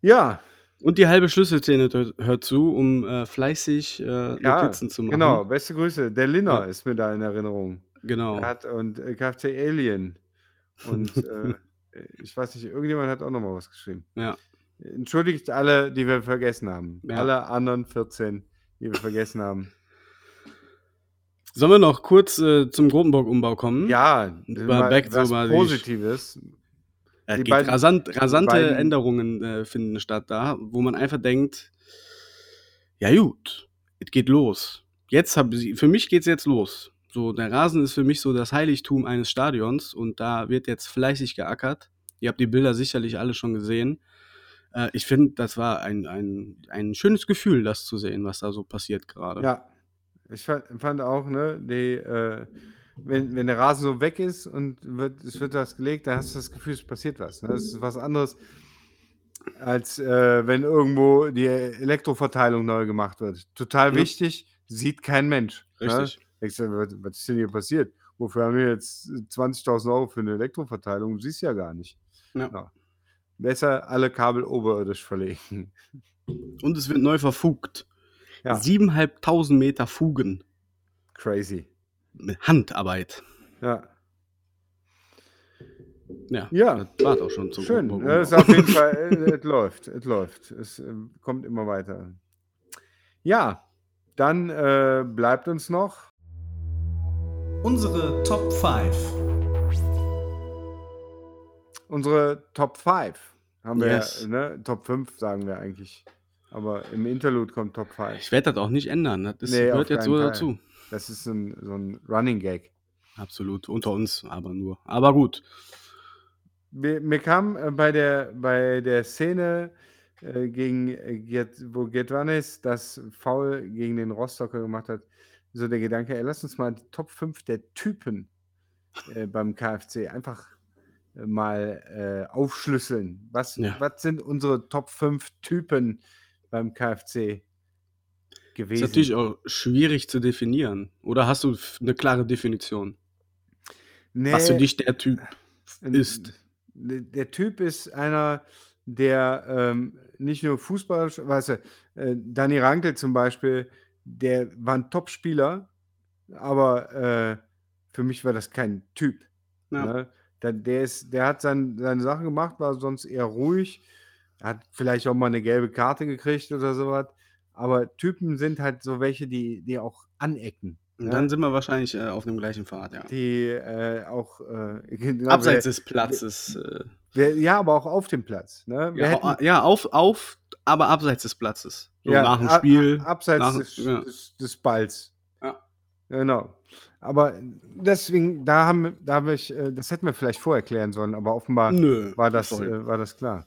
[SPEAKER 2] Ja.
[SPEAKER 1] Und die halbe Schlüsselszene hört zu, um, äh, fleißig, äh,
[SPEAKER 2] Ja,
[SPEAKER 1] Notizen zu machen.
[SPEAKER 2] genau. Beste Grüße. Der Linner
[SPEAKER 1] Ja.
[SPEAKER 2] ist mir da in Erinnerung.
[SPEAKER 1] Genau.
[SPEAKER 2] Er hat und, äh, KFC Alien und, äh, ich weiß nicht, irgendjemand hat auch noch mal was geschrieben.
[SPEAKER 1] Ja.
[SPEAKER 2] Entschuldigt alle, die wir vergessen haben.
[SPEAKER 1] Ja.
[SPEAKER 2] Alle anderen 14, die wir vergessen haben.
[SPEAKER 1] Sollen wir noch kurz, äh, zum Grotenburg-Umbau kommen?
[SPEAKER 2] Ja, mal
[SPEAKER 1] back
[SPEAKER 2] was
[SPEAKER 1] Sch
[SPEAKER 2] Positives.
[SPEAKER 1] Ja,
[SPEAKER 2] Die
[SPEAKER 1] geht
[SPEAKER 2] beiden
[SPEAKER 1] rasant rasante
[SPEAKER 2] beiden
[SPEAKER 1] Änderungen, äh, finden statt da, wo man einfach denkt: „Ja gut, es geht los.“ Jetzt sie für mich geht's jetzt los. So, der Rasen ist für mich so das Heiligtum eines Stadions und da wird jetzt fleißig geackert. Ihr habt die Bilder sicherlich alle schon gesehen. Äh, ich finde, das war ein ein ein schönes Gefühl, das zu sehen, was da so passiert grade.
[SPEAKER 2] Ja, ich fand auch, ne, die, äh wenn wenn der Rasen so weg ist und wird es wird was gelegt, dann hast du das Gefühl, es passiert was, ne? Das ist was anderes, als, äh, wenn irgendwo die Elektroverteilung neu gemacht wird. Total
[SPEAKER 1] Ja.
[SPEAKER 2] wichtig, sieht kein Mensch, ne? Denkst du: „Was was ist denn hier passiert? Wofür haben wir jetzt 20.000 € für 'ne Elektroverteilung?“ Siehst ja gar nicht.
[SPEAKER 1] Ja.
[SPEAKER 2] Ja. Besser alle Kabel oberirdisch verlegen.
[SPEAKER 1] Und es wird neu verfugt.
[SPEAKER 2] Ja.
[SPEAKER 1] 7.500 Meter Fugen.
[SPEAKER 2] Crazy.
[SPEAKER 1] Mit Handarbeit.
[SPEAKER 2] Ja.
[SPEAKER 1] Ja,
[SPEAKER 2] Ja.
[SPEAKER 1] das war's auch schon zum
[SPEAKER 2] Schön. Ja, ist auf jeden Fall äh, es läuft, es läuft. Es, ähm, kommt immer weiter. Ja, dann, äh, bleibt uns noch
[SPEAKER 3] Unsere Top 5.
[SPEAKER 2] unsere Top 5 haben wir,
[SPEAKER 1] Yes.
[SPEAKER 2] ne? Top 5 sagen wir eigentlich. Aber im Interlude kommt Top 5.
[SPEAKER 1] Ich werde das auch nicht ändern. Das ist,
[SPEAKER 2] Ne, auf
[SPEAKER 1] gehört jetzt so dazu.
[SPEAKER 2] Das ist so 'n so 'n Running Gag.
[SPEAKER 1] Absolut. Unter uns aber nur. Aber gut.
[SPEAKER 2] Mir mir kam, äh, bei der bei der Szene äh, gegen äh, Gert, wo Gedwanis das Foul gegen den Rostocker gemacht hat, so der Gedanke, ey, lass uns mal die Top 5 der Typen äh, beim KfC einfach äh, mal äh, aufschlüsseln. Was,
[SPEAKER 1] Ja.
[SPEAKER 2] was sind unsere Top 5 Typen beim KfC gewesen?
[SPEAKER 1] Ist natürlich auch schwierig zu definieren. Oder hast du eine klare Definition? Was für
[SPEAKER 2] Nee,
[SPEAKER 1] dich der Typ
[SPEAKER 2] n-
[SPEAKER 1] ist?
[SPEAKER 2] Der Typ ist einer, der ähm, nicht nur Fußball, weißt du, äh, Dani Rankel zum Beispiel, der war ein Top-Spieler, aber äh, für mich war das kein Typ.
[SPEAKER 1] Ja.
[SPEAKER 2] Ne? Der, der, ist, der hat sein, seine Sachen gemacht, war sonst eher ruhig, hat vielleicht auch mal eine gelbe Karte gekriegt oder sowas. Aber Typen sind halt so welche, die, die auch anecken. Ne?
[SPEAKER 1] dann sind wir wahrscheinlich äh, auf dem gleichen Pfad, ja.
[SPEAKER 2] Die äh, auch äh, genau,
[SPEAKER 1] Abseits
[SPEAKER 2] wer,
[SPEAKER 1] des Platzes. Äh,
[SPEAKER 2] wer, ja, aber auch auf dem Platz. Ne?
[SPEAKER 1] Ja,
[SPEAKER 2] hätten,
[SPEAKER 1] ja, auf, auf, aber abseits des Platzes. So
[SPEAKER 2] ja,
[SPEAKER 1] nach dem Spiel.
[SPEAKER 2] a- abseits
[SPEAKER 1] nach-
[SPEAKER 2] des,
[SPEAKER 1] ja.
[SPEAKER 2] des, des Balls.
[SPEAKER 1] Ja.
[SPEAKER 2] Genau. Aber deswegen, da haben, da habe ich, äh, das hätten wir vielleicht vorher klären sollen, aber offenbar
[SPEAKER 1] Nö.
[SPEAKER 2] war das, äh, war das klar.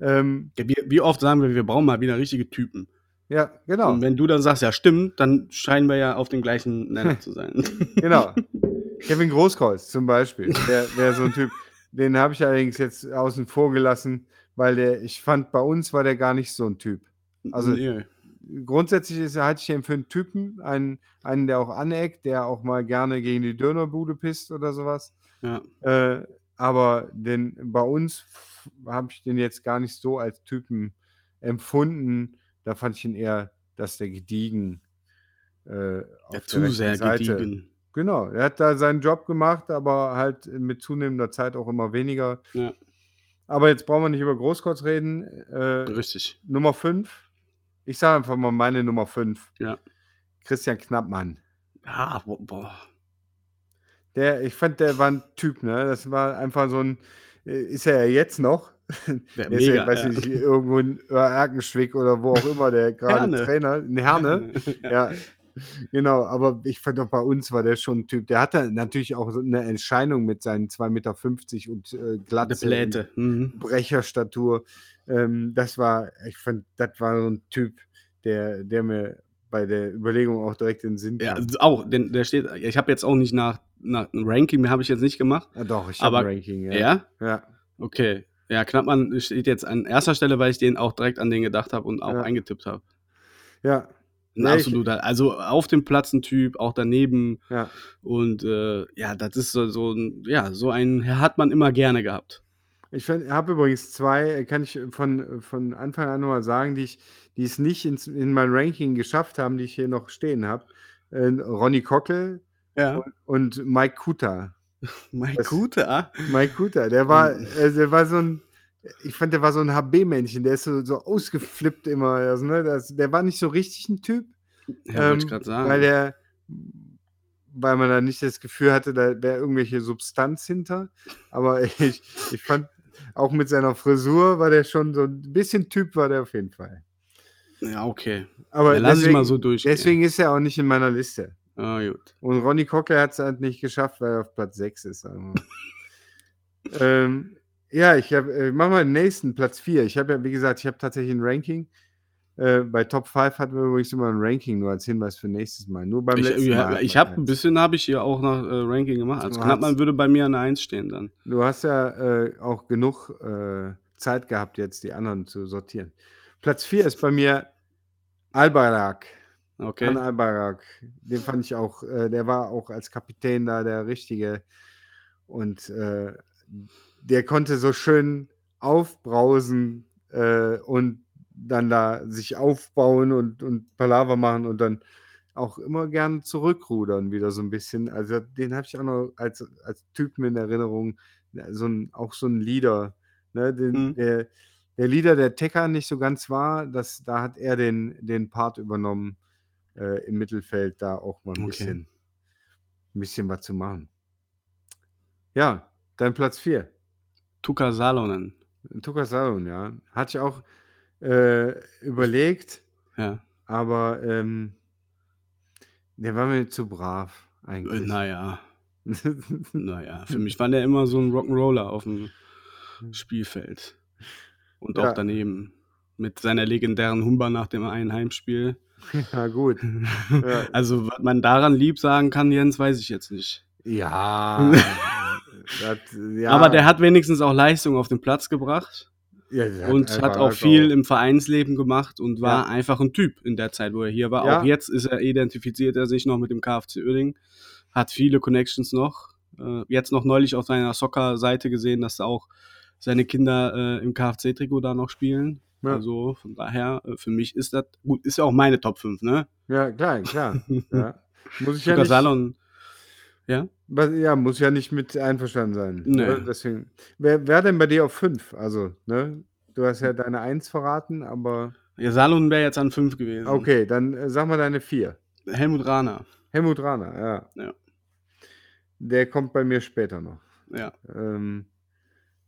[SPEAKER 2] Ähm,
[SPEAKER 1] Ja, wie, wie oft sagen wir, wir brauchen mal wieder richtige Typen.
[SPEAKER 2] Ja, genau.
[SPEAKER 1] Und wenn du dann sagst, ja, stimmt, dann scheinen wir ja auf dem gleichen Nenner zu sein.
[SPEAKER 2] Genau. Kevin Großkreuz zum Beispiel, der wäre so ein Typ. Den habe ich allerdings jetzt außen vor gelassen, weil der, ich fand, bei uns war der gar nicht so ein Typ. Also-
[SPEAKER 1] nee.
[SPEAKER 2] Grundsätzlich ist, halte ich ihn für einen Typen, einen, einen, der auch aneckt, der auch mal gerne gegen die Dönerbude pisst oder sowas.
[SPEAKER 1] ja.
[SPEAKER 2] Äh, aber den, bei uns habe ich den jetzt gar nicht so als Typen empfunden. Da fand ich ihn eher, dass der gediegen äh, auf der
[SPEAKER 1] zu sehr
[SPEAKER 2] Seite.
[SPEAKER 1] gediegen.
[SPEAKER 2] Genau, er hat da seinen Job gemacht, aber halt mit zunehmender Zeit auch immer weniger.
[SPEAKER 1] Ja.
[SPEAKER 2] Aber jetzt brauchen wir nicht über Großkreuz reden. Äh,
[SPEAKER 1] Richtig.
[SPEAKER 2] Nummer 5. Ich sage einfach mal meine Nummer 5.
[SPEAKER 1] Ja.
[SPEAKER 2] Christian Knappmann.
[SPEAKER 1] Ja, bo- boah.
[SPEAKER 2] Der, ich fand, der war ein Typ, ne? Das war einfach so ein, äh, ist er ja jetzt noch.
[SPEAKER 1] Der
[SPEAKER 2] Der ist ja,
[SPEAKER 1] mega.
[SPEAKER 2] weiß
[SPEAKER 1] ja.
[SPEAKER 2] nicht, irgendwo in Erkenschwick oder wo auch immer der gerade. Trainer, in Herne.
[SPEAKER 1] ja.
[SPEAKER 2] Ja, genau, aber ich fand auch bei uns war der schon ein Typ, der hatte natürlich auch so eine Erscheinung mit seinen 2,50 Meter und äh, Glatze.
[SPEAKER 1] Mhm.
[SPEAKER 2] Brecherstatur. Ähm, das war, ich fand, das war so ein Typ, der, der mir bei der Überlegung auch direkt in den Sinn
[SPEAKER 1] Ja,
[SPEAKER 2] kam.
[SPEAKER 1] also auch, denn der steht, ich habe jetzt auch nicht nach, nach einem Ranking, habe ich jetzt nicht gemacht.
[SPEAKER 2] Ja, doch, ich habe ein Ranking, ja.
[SPEAKER 1] Ja?
[SPEAKER 2] Ja,
[SPEAKER 1] Okay. Ja, Knappmann steht jetzt an erster Stelle, weil ich den auch direkt an den gedacht habe und auch
[SPEAKER 2] Ja.
[SPEAKER 1] eingetippt habe.
[SPEAKER 2] ja,
[SPEAKER 1] Ein
[SPEAKER 2] ich-
[SPEAKER 1] absoluter, also auf dem Platz ein Typ, auch daneben.
[SPEAKER 2] ja.
[SPEAKER 1] Und äh, ja, das ist so, so ein, ja, so einen hat man immer gerne gehabt.
[SPEAKER 2] Ich habe übrigens zwei, kann ich von, von Anfang an nochmal sagen, die, ich, die es nicht ins, in mein Ranking geschafft haben, die ich hier noch stehen habe. Äh, Ronny Kockel
[SPEAKER 1] Ja.
[SPEAKER 2] und, und Mike Kuta. Das-
[SPEAKER 1] guter.
[SPEAKER 2] Mike Kuta, der war, äh, der war so ein, ich fand, der war so ein HB-Männchen, der ist so, so ausgeflippt immer. Also, ne, das, der war nicht so richtig ein Typ,
[SPEAKER 1] Ja, wollte ich
[SPEAKER 2] ähm,
[SPEAKER 1] gerade sagen.
[SPEAKER 2] weil der, weil man da nicht das Gefühl hatte, da wäre irgendwelche Substanz hinter. Aber ich, ich fand, auch mit seiner Frisur war der schon so ein bisschen Typ, war der auf jeden Fall.
[SPEAKER 1] ja, okay.
[SPEAKER 2] Aber
[SPEAKER 1] Ja, lass ich
[SPEAKER 2] deswegen,
[SPEAKER 1] mal so durchgehen.
[SPEAKER 2] deswegen ist er auch nicht in meiner Liste.
[SPEAKER 1] Ah, gut.
[SPEAKER 2] Und Ronny Cocker hat es halt nicht geschafft, weil er auf Platz 6 ist. ähm, ja, ich habe, äh, machen wir den nächsten, Platz 4. Ich habe ja, wie gesagt, ich habe tatsächlich ein Ranking. Äh, bei Top 5 hatten wir übrigens immer ein Ranking, nur als Hinweis für nächstes Mal. Nur beim
[SPEAKER 1] Ich,
[SPEAKER 2] letzten Mal.
[SPEAKER 1] ich habe ein bisschen, habe ich hier auch nach äh, Ranking gemacht. Also
[SPEAKER 2] Du
[SPEAKER 1] Knappmann
[SPEAKER 2] hast-
[SPEAKER 1] würde bei mir an der 1 stehen dann.
[SPEAKER 2] Du hast ja äh, auch genug äh, Zeit gehabt, jetzt die anderen zu sortieren. Platz 4 ist bei mir Albarak.
[SPEAKER 1] Okay.
[SPEAKER 2] An Albarak. Den fand ich auch, äh, der war auch als Kapitän da der Richtige. Und äh, der konnte so schön aufbrausen äh, und dann da sich aufbauen und, und Palaver machen und dann auch immer gern zurückrudern, wieder so ein bisschen. Also den habe ich auch noch als, als Typen in Erinnerung. So ein, auch so ein Leader. Ne? Den,
[SPEAKER 1] Mhm.
[SPEAKER 2] der, der Leader, der Tecker nicht so ganz war, das, da hat er den, den Part übernommen, äh, im Mittelfeld da auch mal ein
[SPEAKER 1] Okay.
[SPEAKER 2] bisschen, ein bisschen was zu machen. Ja, dein Platz 4.
[SPEAKER 1] Tuka Salonen.
[SPEAKER 2] Tuka Salon, ja. Hatte ich auch äh, überlegt,
[SPEAKER 1] Ja.
[SPEAKER 2] aber ähm, der war mir zu brav
[SPEAKER 1] Äh,
[SPEAKER 2] eigentlich.
[SPEAKER 1] naja, naja. Für mich war der immer so ein Rock'n'Roller auf dem Spielfeld. Und
[SPEAKER 2] Ja.
[SPEAKER 1] auch daneben. Mit seiner legendären Humba nach dem einen Heimspiel.
[SPEAKER 2] Ja, gut. Ja.
[SPEAKER 1] Also, was man daran lieb sagen kann, Jens, weiß ich jetzt nicht.
[SPEAKER 2] Ja. das, ja.
[SPEAKER 1] Aber der hat wenigstens auch Leistung auf den Platz gebracht
[SPEAKER 2] ja,
[SPEAKER 1] und hat auch viel
[SPEAKER 2] auch-
[SPEAKER 1] im Vereinsleben gemacht und war
[SPEAKER 2] Ja.
[SPEAKER 1] einfach ein Typ in der Zeit, wo er hier war.
[SPEAKER 2] Ja.
[SPEAKER 1] Auch jetzt ist er, identifiziert er sich noch mit dem KFC Uerdingen, hat viele Connections noch. Äh, jetzt noch neulich auf seiner Soccer-Seite gesehen, dass da auch seine Kinder äh, im KFC-Trikot da noch spielen.
[SPEAKER 2] Ja.
[SPEAKER 1] Also von daher, äh, für mich ist das, gut, ist ja auch meine Top 5, ne?
[SPEAKER 2] Ja, klar, klar. Ja. Muss ich ja nicht,
[SPEAKER 1] Salon, ja?
[SPEAKER 2] ja, muss ja nicht mit einverstanden sein.
[SPEAKER 1] Nee.
[SPEAKER 2] Ne? Deswegen. Wer, wer denn bei dir auf 5? Also, ne? Du hast ja deine 1 verraten, aber.
[SPEAKER 1] Ja, Salon wäre jetzt an 5 gewesen.
[SPEAKER 2] Okay, dann äh, sag mal deine 4.
[SPEAKER 1] Helmut Rahner,
[SPEAKER 2] Helmut Rahner, ja.
[SPEAKER 1] Ja.
[SPEAKER 2] Der kommt bei mir später noch.
[SPEAKER 1] ja.
[SPEAKER 2] Ähm,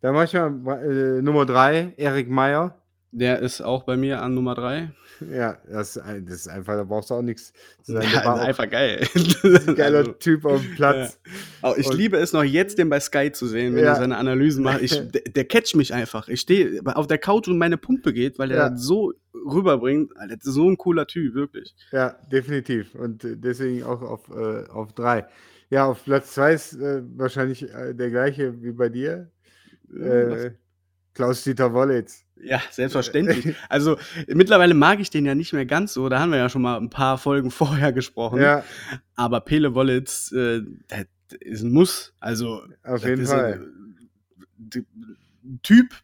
[SPEAKER 2] dann mach ich mal äh, Nummer 3, Erik Meyer.
[SPEAKER 1] Der ist auch bei mir an Nummer 3.
[SPEAKER 2] Ja, das, das ist einfach, da brauchst du auch nichts zu sagen.
[SPEAKER 1] Ja, ist einfach geil.
[SPEAKER 2] ein geiler
[SPEAKER 1] Also,
[SPEAKER 2] Typ auf dem Platz.
[SPEAKER 1] auch ich
[SPEAKER 2] Und-
[SPEAKER 1] liebe es noch jetzt, den bei Sky zu sehen, wenn
[SPEAKER 2] Ja.
[SPEAKER 1] er seine Analysen macht. Ich, der, der catcht mich einfach. Ich stehe auf der Couch und meine Pumpe geht, weil er
[SPEAKER 2] Ja.
[SPEAKER 1] so rüberbringt. Alter, das ist so ein cooler Typ, wirklich.
[SPEAKER 2] Ja, definitiv. Und äh, deswegen auch auf, äh, auf drei. Ja, auf Platz zwei ist äh, wahrscheinlich äh, der gleiche wie bei dir. Äh, Klaus-Dieter Wollitz.
[SPEAKER 1] Ja, selbstverständlich. Also mittlerweile mag ich den ja nicht mehr ganz so. Da haben wir ja schon mal ein paar Folgen vorher gesprochen.
[SPEAKER 2] Ja,
[SPEAKER 1] Aber Pele Wollitz, äh, das ist ein Muss. Also
[SPEAKER 2] auf jeden Fall.
[SPEAKER 1] ein- d- Typ.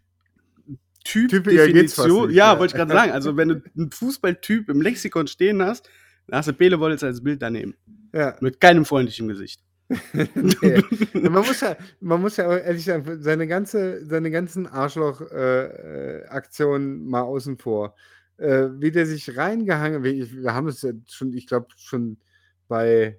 [SPEAKER 1] Typ
[SPEAKER 2] fast
[SPEAKER 1] Definition.
[SPEAKER 2] nicht,
[SPEAKER 1] Ja,
[SPEAKER 2] ja.
[SPEAKER 1] wollte ich gerade sagen. Also wenn du einen Fußballtyp im Lexikon stehen hast, dann hast du Pele Wollitz als Bild daneben.
[SPEAKER 2] Ja.
[SPEAKER 1] Mit keinem freundlichen Gesicht.
[SPEAKER 2] nee. man, muss ja, man muss ja ehrlich sagen, seine, ganze, seine ganzen Arschloch-Aktionen äh, Aktionen mal außen vor. Äh, wie der sich reingehangen wir, wir haben es ja schon, ich glaube, schon bei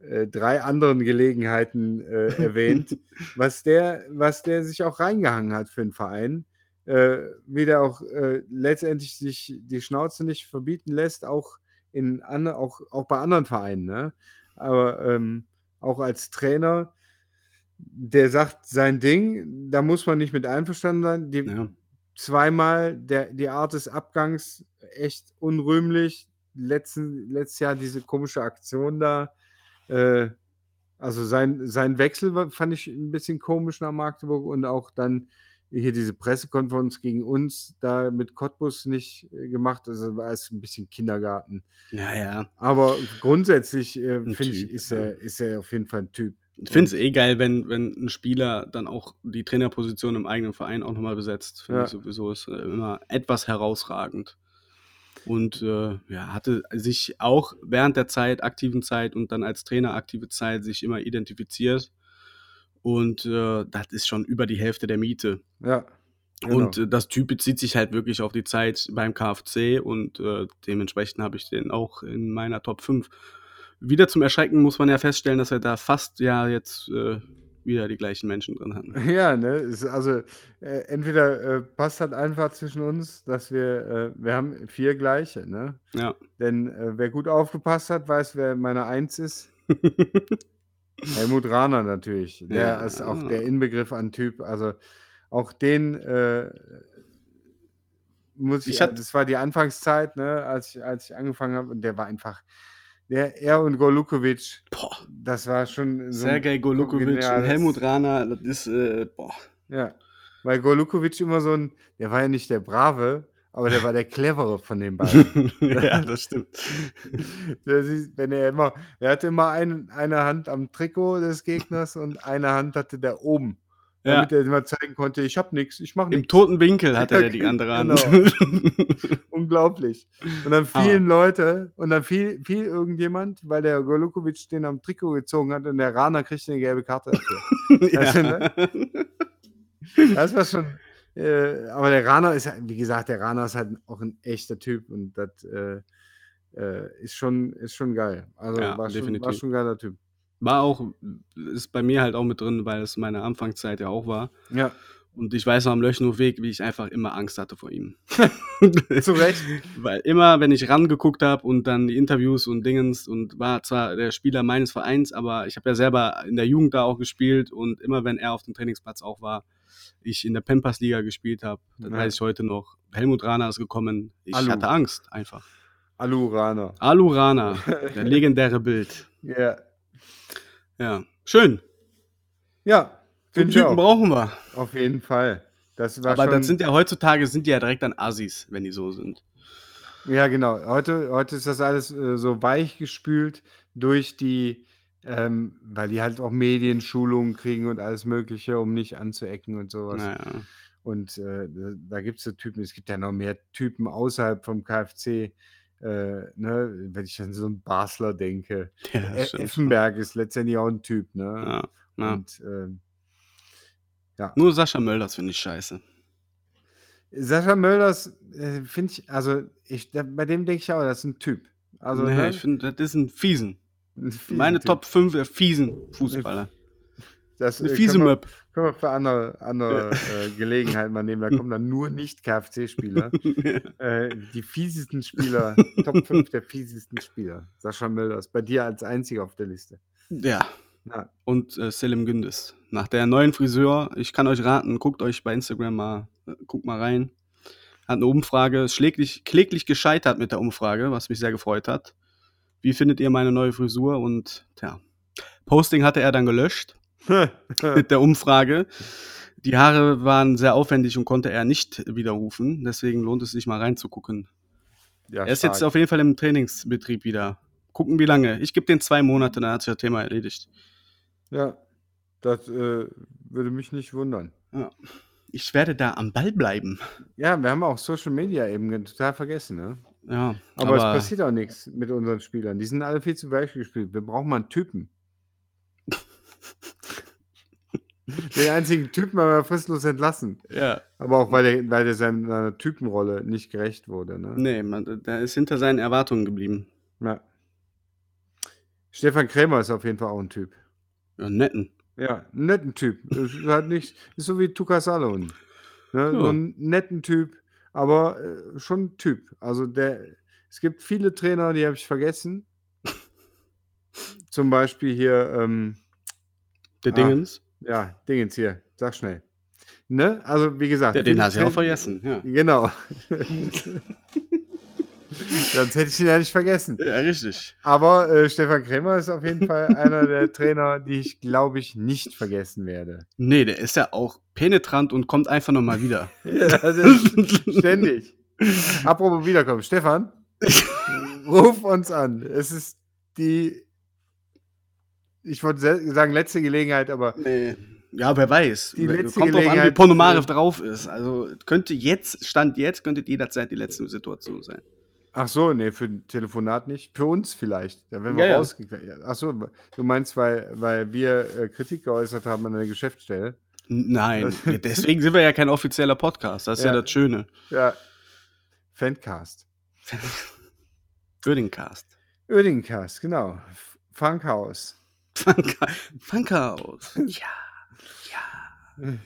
[SPEAKER 2] äh, drei anderen Gelegenheiten äh, erwähnt, was der, was der sich auch reingehangen hat für den Verein. Äh, wie der auch äh, letztendlich sich die Schnauze nicht verbieten lässt, auch, in auch, auch bei anderen Vereinen. Ne? Aber ähm, auch als Trainer, der sagt sein Ding, da muss man nicht mit einverstanden sein. Die,
[SPEAKER 1] Ja.
[SPEAKER 2] Zweimal der, die Art des Abgangs echt unrühmlich. Letzten, letztes Jahr diese komische Aktion da. Äh, also sein, sein Wechsel fand ich ein bisschen komisch nach Magdeburg und auch dann hier diese Pressekonferenz gegen uns da mit Cottbus nicht äh, gemacht. Also war es ein bisschen Kindergarten.
[SPEAKER 1] Ja, ja.
[SPEAKER 2] Aber grundsätzlich äh, finde ich, ist er, ist er auf jeden Fall ein Typ.
[SPEAKER 1] Ich finde es eh geil, wenn, wenn ein Spieler dann auch die Trainerposition im eigenen Verein auch nochmal besetzt. Finde
[SPEAKER 2] Ja.
[SPEAKER 1] ich sowieso ist äh, immer etwas herausragend. Und äh, ja, hatte sich auch während der Zeit, aktiven Zeit und dann als Trainer aktive Zeit sich immer identifiziert. Und äh, das ist schon über die Hälfte der Miete.
[SPEAKER 2] Ja. genau.
[SPEAKER 1] Und äh, das Typ bezieht sich halt wirklich auf die Zeit beim KFC und äh, dementsprechend habe ich den auch in meiner Top 5. Wieder zum Erschrecken muss man ja feststellen, dass wir da fast ja jetzt äh, wieder die gleichen Menschen drin hatten.
[SPEAKER 2] Ja, ne, also äh, entweder äh, passt halt einfach zwischen uns, dass wir, äh, wir haben vier gleiche, ne?
[SPEAKER 1] Ja.
[SPEAKER 2] Denn äh, wer gut aufgepasst hat, weiß, wer meine Eins ist. Helmut Rahner natürlich. Der
[SPEAKER 1] Ja.
[SPEAKER 2] ist auch der Inbegriff an Typ. Also auch den äh, muss ich,
[SPEAKER 1] Ich hatte-
[SPEAKER 2] das war die Anfangszeit, ne, als ich, als ich angefangen habe, und der war einfach, der, er und Golukovic,
[SPEAKER 1] Boah,
[SPEAKER 2] das war schon so
[SPEAKER 1] Sergej Golukovic und Helmut Rahner, das ist, äh, boah.
[SPEAKER 2] Ja, weil Golukovic immer so ein, der war ja nicht der Brave, aber der war der Clevere von den beiden.
[SPEAKER 1] ja, das stimmt.
[SPEAKER 2] Das ist, wenn er immer, er hatte immer ein, eine Hand am Trikot des Gegners und eine Hand hatte der oben,
[SPEAKER 1] Ja,
[SPEAKER 2] damit er immer zeigen konnte, ich hab nichts, ich mach
[SPEAKER 1] im
[SPEAKER 2] nichts.
[SPEAKER 1] toten Winkel hatte
[SPEAKER 2] Ja,
[SPEAKER 1] er die andere Hand.
[SPEAKER 2] Unglaublich. Und dann fielen Leute und dann fiel, fiel irgendjemand, weil der Golukovic den am Trikot gezogen hat und der Rana kriegte eine gelbe Karte dafür. Also,
[SPEAKER 1] ja.
[SPEAKER 2] Das war schon. Äh, aber der Rana ist, halt- wie gesagt, der Rana ist halt auch ein echter Typ und das äh, äh, ist, schon, ist schon geil. Also
[SPEAKER 1] Ja,
[SPEAKER 2] war, schon, war schon ein geiler Typ.
[SPEAKER 1] War auch, ist bei mir halt auch mit drin, weil es meine Anfangszeit ja auch war.
[SPEAKER 2] Ja,
[SPEAKER 1] Und ich weiß noch am Löchenhofweg, wie ich einfach immer Angst hatte vor ihm.
[SPEAKER 2] Zu Recht.
[SPEAKER 1] Weil immer, wenn ich rangeguckt habe und dann die Interviews und Dingens und war zwar der Spieler meines Vereins, aber ich habe ja selber in der Jugend da auch gespielt und immer, wenn er auf dem Trainingsplatz auch war, ich in der Pampers-Liga gespielt habe, dann
[SPEAKER 2] Ja.
[SPEAKER 1] weiß ich heute noch, Helmut Rana ist gekommen. Ich
[SPEAKER 2] Alu.
[SPEAKER 1] hatte Angst einfach.
[SPEAKER 2] Aluraner.
[SPEAKER 1] Alu Rana, der legendäre Bild.
[SPEAKER 2] Ja.
[SPEAKER 1] Ja, schön.
[SPEAKER 2] Ja,
[SPEAKER 1] Den Typen
[SPEAKER 2] auch.
[SPEAKER 1] brauchen wir.
[SPEAKER 2] Auf jeden Fall. Das war
[SPEAKER 1] Aber
[SPEAKER 2] schon,
[SPEAKER 1] das sind ja heutzutage sind die ja direkt dann Assis, wenn die so sind.
[SPEAKER 2] Ja, genau. Heute, heute ist das alles äh, so weich gespült durch die, ähm, weil die halt auch Medienschulungen kriegen und alles Mögliche, um nicht anzuecken und sowas.
[SPEAKER 1] Naja.
[SPEAKER 2] Und äh, da, gibt es so Typen, es gibt ja noch mehr Typen außerhalb vom KfC. Äh, ne, wenn ich an so einen Basler denke.
[SPEAKER 1] Ja,
[SPEAKER 2] E-. Effenberg ist letztendlich auch ein Typ, ne?
[SPEAKER 1] Ja, ja.
[SPEAKER 2] Und ähm,
[SPEAKER 1] Nur Sascha Mölders finde ich scheiße.
[SPEAKER 2] Sascha Mölders äh, finde ich, also ich, da, bei dem denke ich auch, das ist ein Typ. Also,
[SPEAKER 1] nee,
[SPEAKER 2] ne?
[SPEAKER 1] ich finde, das ist ein fiesen. Meine
[SPEAKER 2] Typ.
[SPEAKER 1] Top 5 der fiesen Fußballer.
[SPEAKER 2] Das
[SPEAKER 1] Eine
[SPEAKER 2] äh,
[SPEAKER 1] fiese
[SPEAKER 2] können, wir,
[SPEAKER 1] Möb.
[SPEAKER 2] können wir für andere, andere äh, Gelegenheiten mal nehmen. Da kommen dann nur Nicht-KFC-Spieler. äh, die fiesesten Spieler, Top 5 der fiesesten Spieler. Sascha Mölders, bei dir als einziger auf der Liste.
[SPEAKER 1] ja.
[SPEAKER 2] Ja,
[SPEAKER 1] Und äh, Selim Gündüz. Nach der neuen Friseur, ich kann euch raten, guckt euch bei Instagram mal, äh, guckt mal rein. Hat eine Umfrage, schläglich, kläglich gescheitert mit der Umfrage, was mich sehr gefreut hat. Wie findet ihr meine neue Frisur? Und tja, Posting hatte er dann gelöscht mit der Umfrage. Die Haare waren sehr aufwendig und konnte er nicht widerrufen. Deswegen lohnt es sich mal reinzugucken.
[SPEAKER 2] ja
[SPEAKER 1] er ist jetzt
[SPEAKER 2] stark.
[SPEAKER 1] auf jeden Fall im Trainingsbetrieb wieder. Gucken, wie lange. Ich gebe den zwei Monate, dann hat sich das Thema erledigt.
[SPEAKER 2] Ja, das äh, würde mich nicht wundern.
[SPEAKER 1] Ja. Ich werde da am Ball bleiben.
[SPEAKER 2] Ja, wir haben auch Social Media eben total vergessen, ne?
[SPEAKER 1] Ja,
[SPEAKER 2] Aber, es passiert auch nichts mit unseren Spielern. Die sind alle viel zu weich gespielt. Wir brauchen mal einen Typen. Den einzigen Typen haben wir fristlos entlassen.
[SPEAKER 1] Ja,
[SPEAKER 2] Aber auch, weil der, weil der seiner, Typenrolle nicht gerecht wurde. Ne?
[SPEAKER 1] nee, man, der ist hinter seinen Erwartungen geblieben.
[SPEAKER 2] Ja. Stefan Krämer ist auf jeden Fall auch ein Typ.
[SPEAKER 1] Ja, netten.
[SPEAKER 2] Ja, netten Typ. Ist halt nicht, ist so wie Tukas Salon. Ne? So einen netten Typ, aber äh, schon ein Typ. Also der, es gibt viele Trainer, die habe ich vergessen. Zum Beispiel hier, ähm,
[SPEAKER 1] Der
[SPEAKER 2] Ah.
[SPEAKER 1] Dingens,
[SPEAKER 2] ja, Dingens hier, sag schnell. Ne? Also wie gesagt.
[SPEAKER 1] der, den hast du ja auch vergessen. Ja.
[SPEAKER 2] Genau. Sonst hätte ich ihn ja nicht vergessen.
[SPEAKER 1] ja, richtig.
[SPEAKER 2] Aber äh, Stefan Krämer ist auf jeden Fall einer der Trainer, die ich, glaube ich, nicht vergessen werde.
[SPEAKER 1] Nee, der ist ja auch penetrant und kommt einfach nochmal wieder.
[SPEAKER 2] Ja, das ist ständig. Apropos wiederkommen. Stefan, ruf uns an. Es ist die, ich wollte sagen, letzte Gelegenheit, aber
[SPEAKER 1] Nee. Ja, wer weiß.
[SPEAKER 2] Die letzte
[SPEAKER 1] Kommt drauf an, wie Ponomarev
[SPEAKER 2] äh,
[SPEAKER 1] drauf ist. Also könnte jetzt, Stand jetzt, könnte jederzeit die letzte Situation sein.
[SPEAKER 2] Ach so, nee, für ein Telefonat nicht. Für uns vielleicht. Da werden wir
[SPEAKER 1] Ja, ja.
[SPEAKER 2] rausgekriegt. Ach so, du meinst, weil, weil wir äh, Kritik geäußert haben an der Geschäftsstelle.
[SPEAKER 1] Nein, deswegen sind wir ja kein offizieller Podcast. Das ist ja,
[SPEAKER 2] Ja.
[SPEAKER 1] das Schöne.
[SPEAKER 2] Ja. Fancast.
[SPEAKER 1] Ödingcast.
[SPEAKER 2] Ödingcast, genau. F- Funkhaus.
[SPEAKER 1] Funka- Funkhaus. Ja.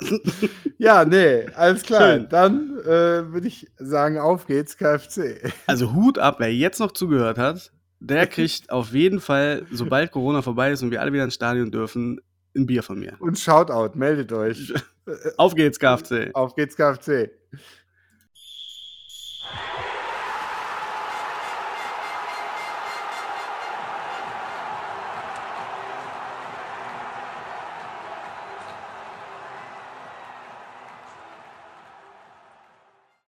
[SPEAKER 2] Ja, nee, alles klar.
[SPEAKER 1] Schön.
[SPEAKER 2] Dann äh, würde ich sagen, auf geht's, KFC.
[SPEAKER 1] Also Hut ab, wer jetzt noch zugehört hat, der kriegt auf jeden Fall, sobald Corona vorbei ist und wir alle wieder ins Stadion dürfen, ein Bier von mir.
[SPEAKER 2] Und Shoutout, meldet euch.
[SPEAKER 1] Auf geht's, KFC.
[SPEAKER 2] Auf geht's, KFC.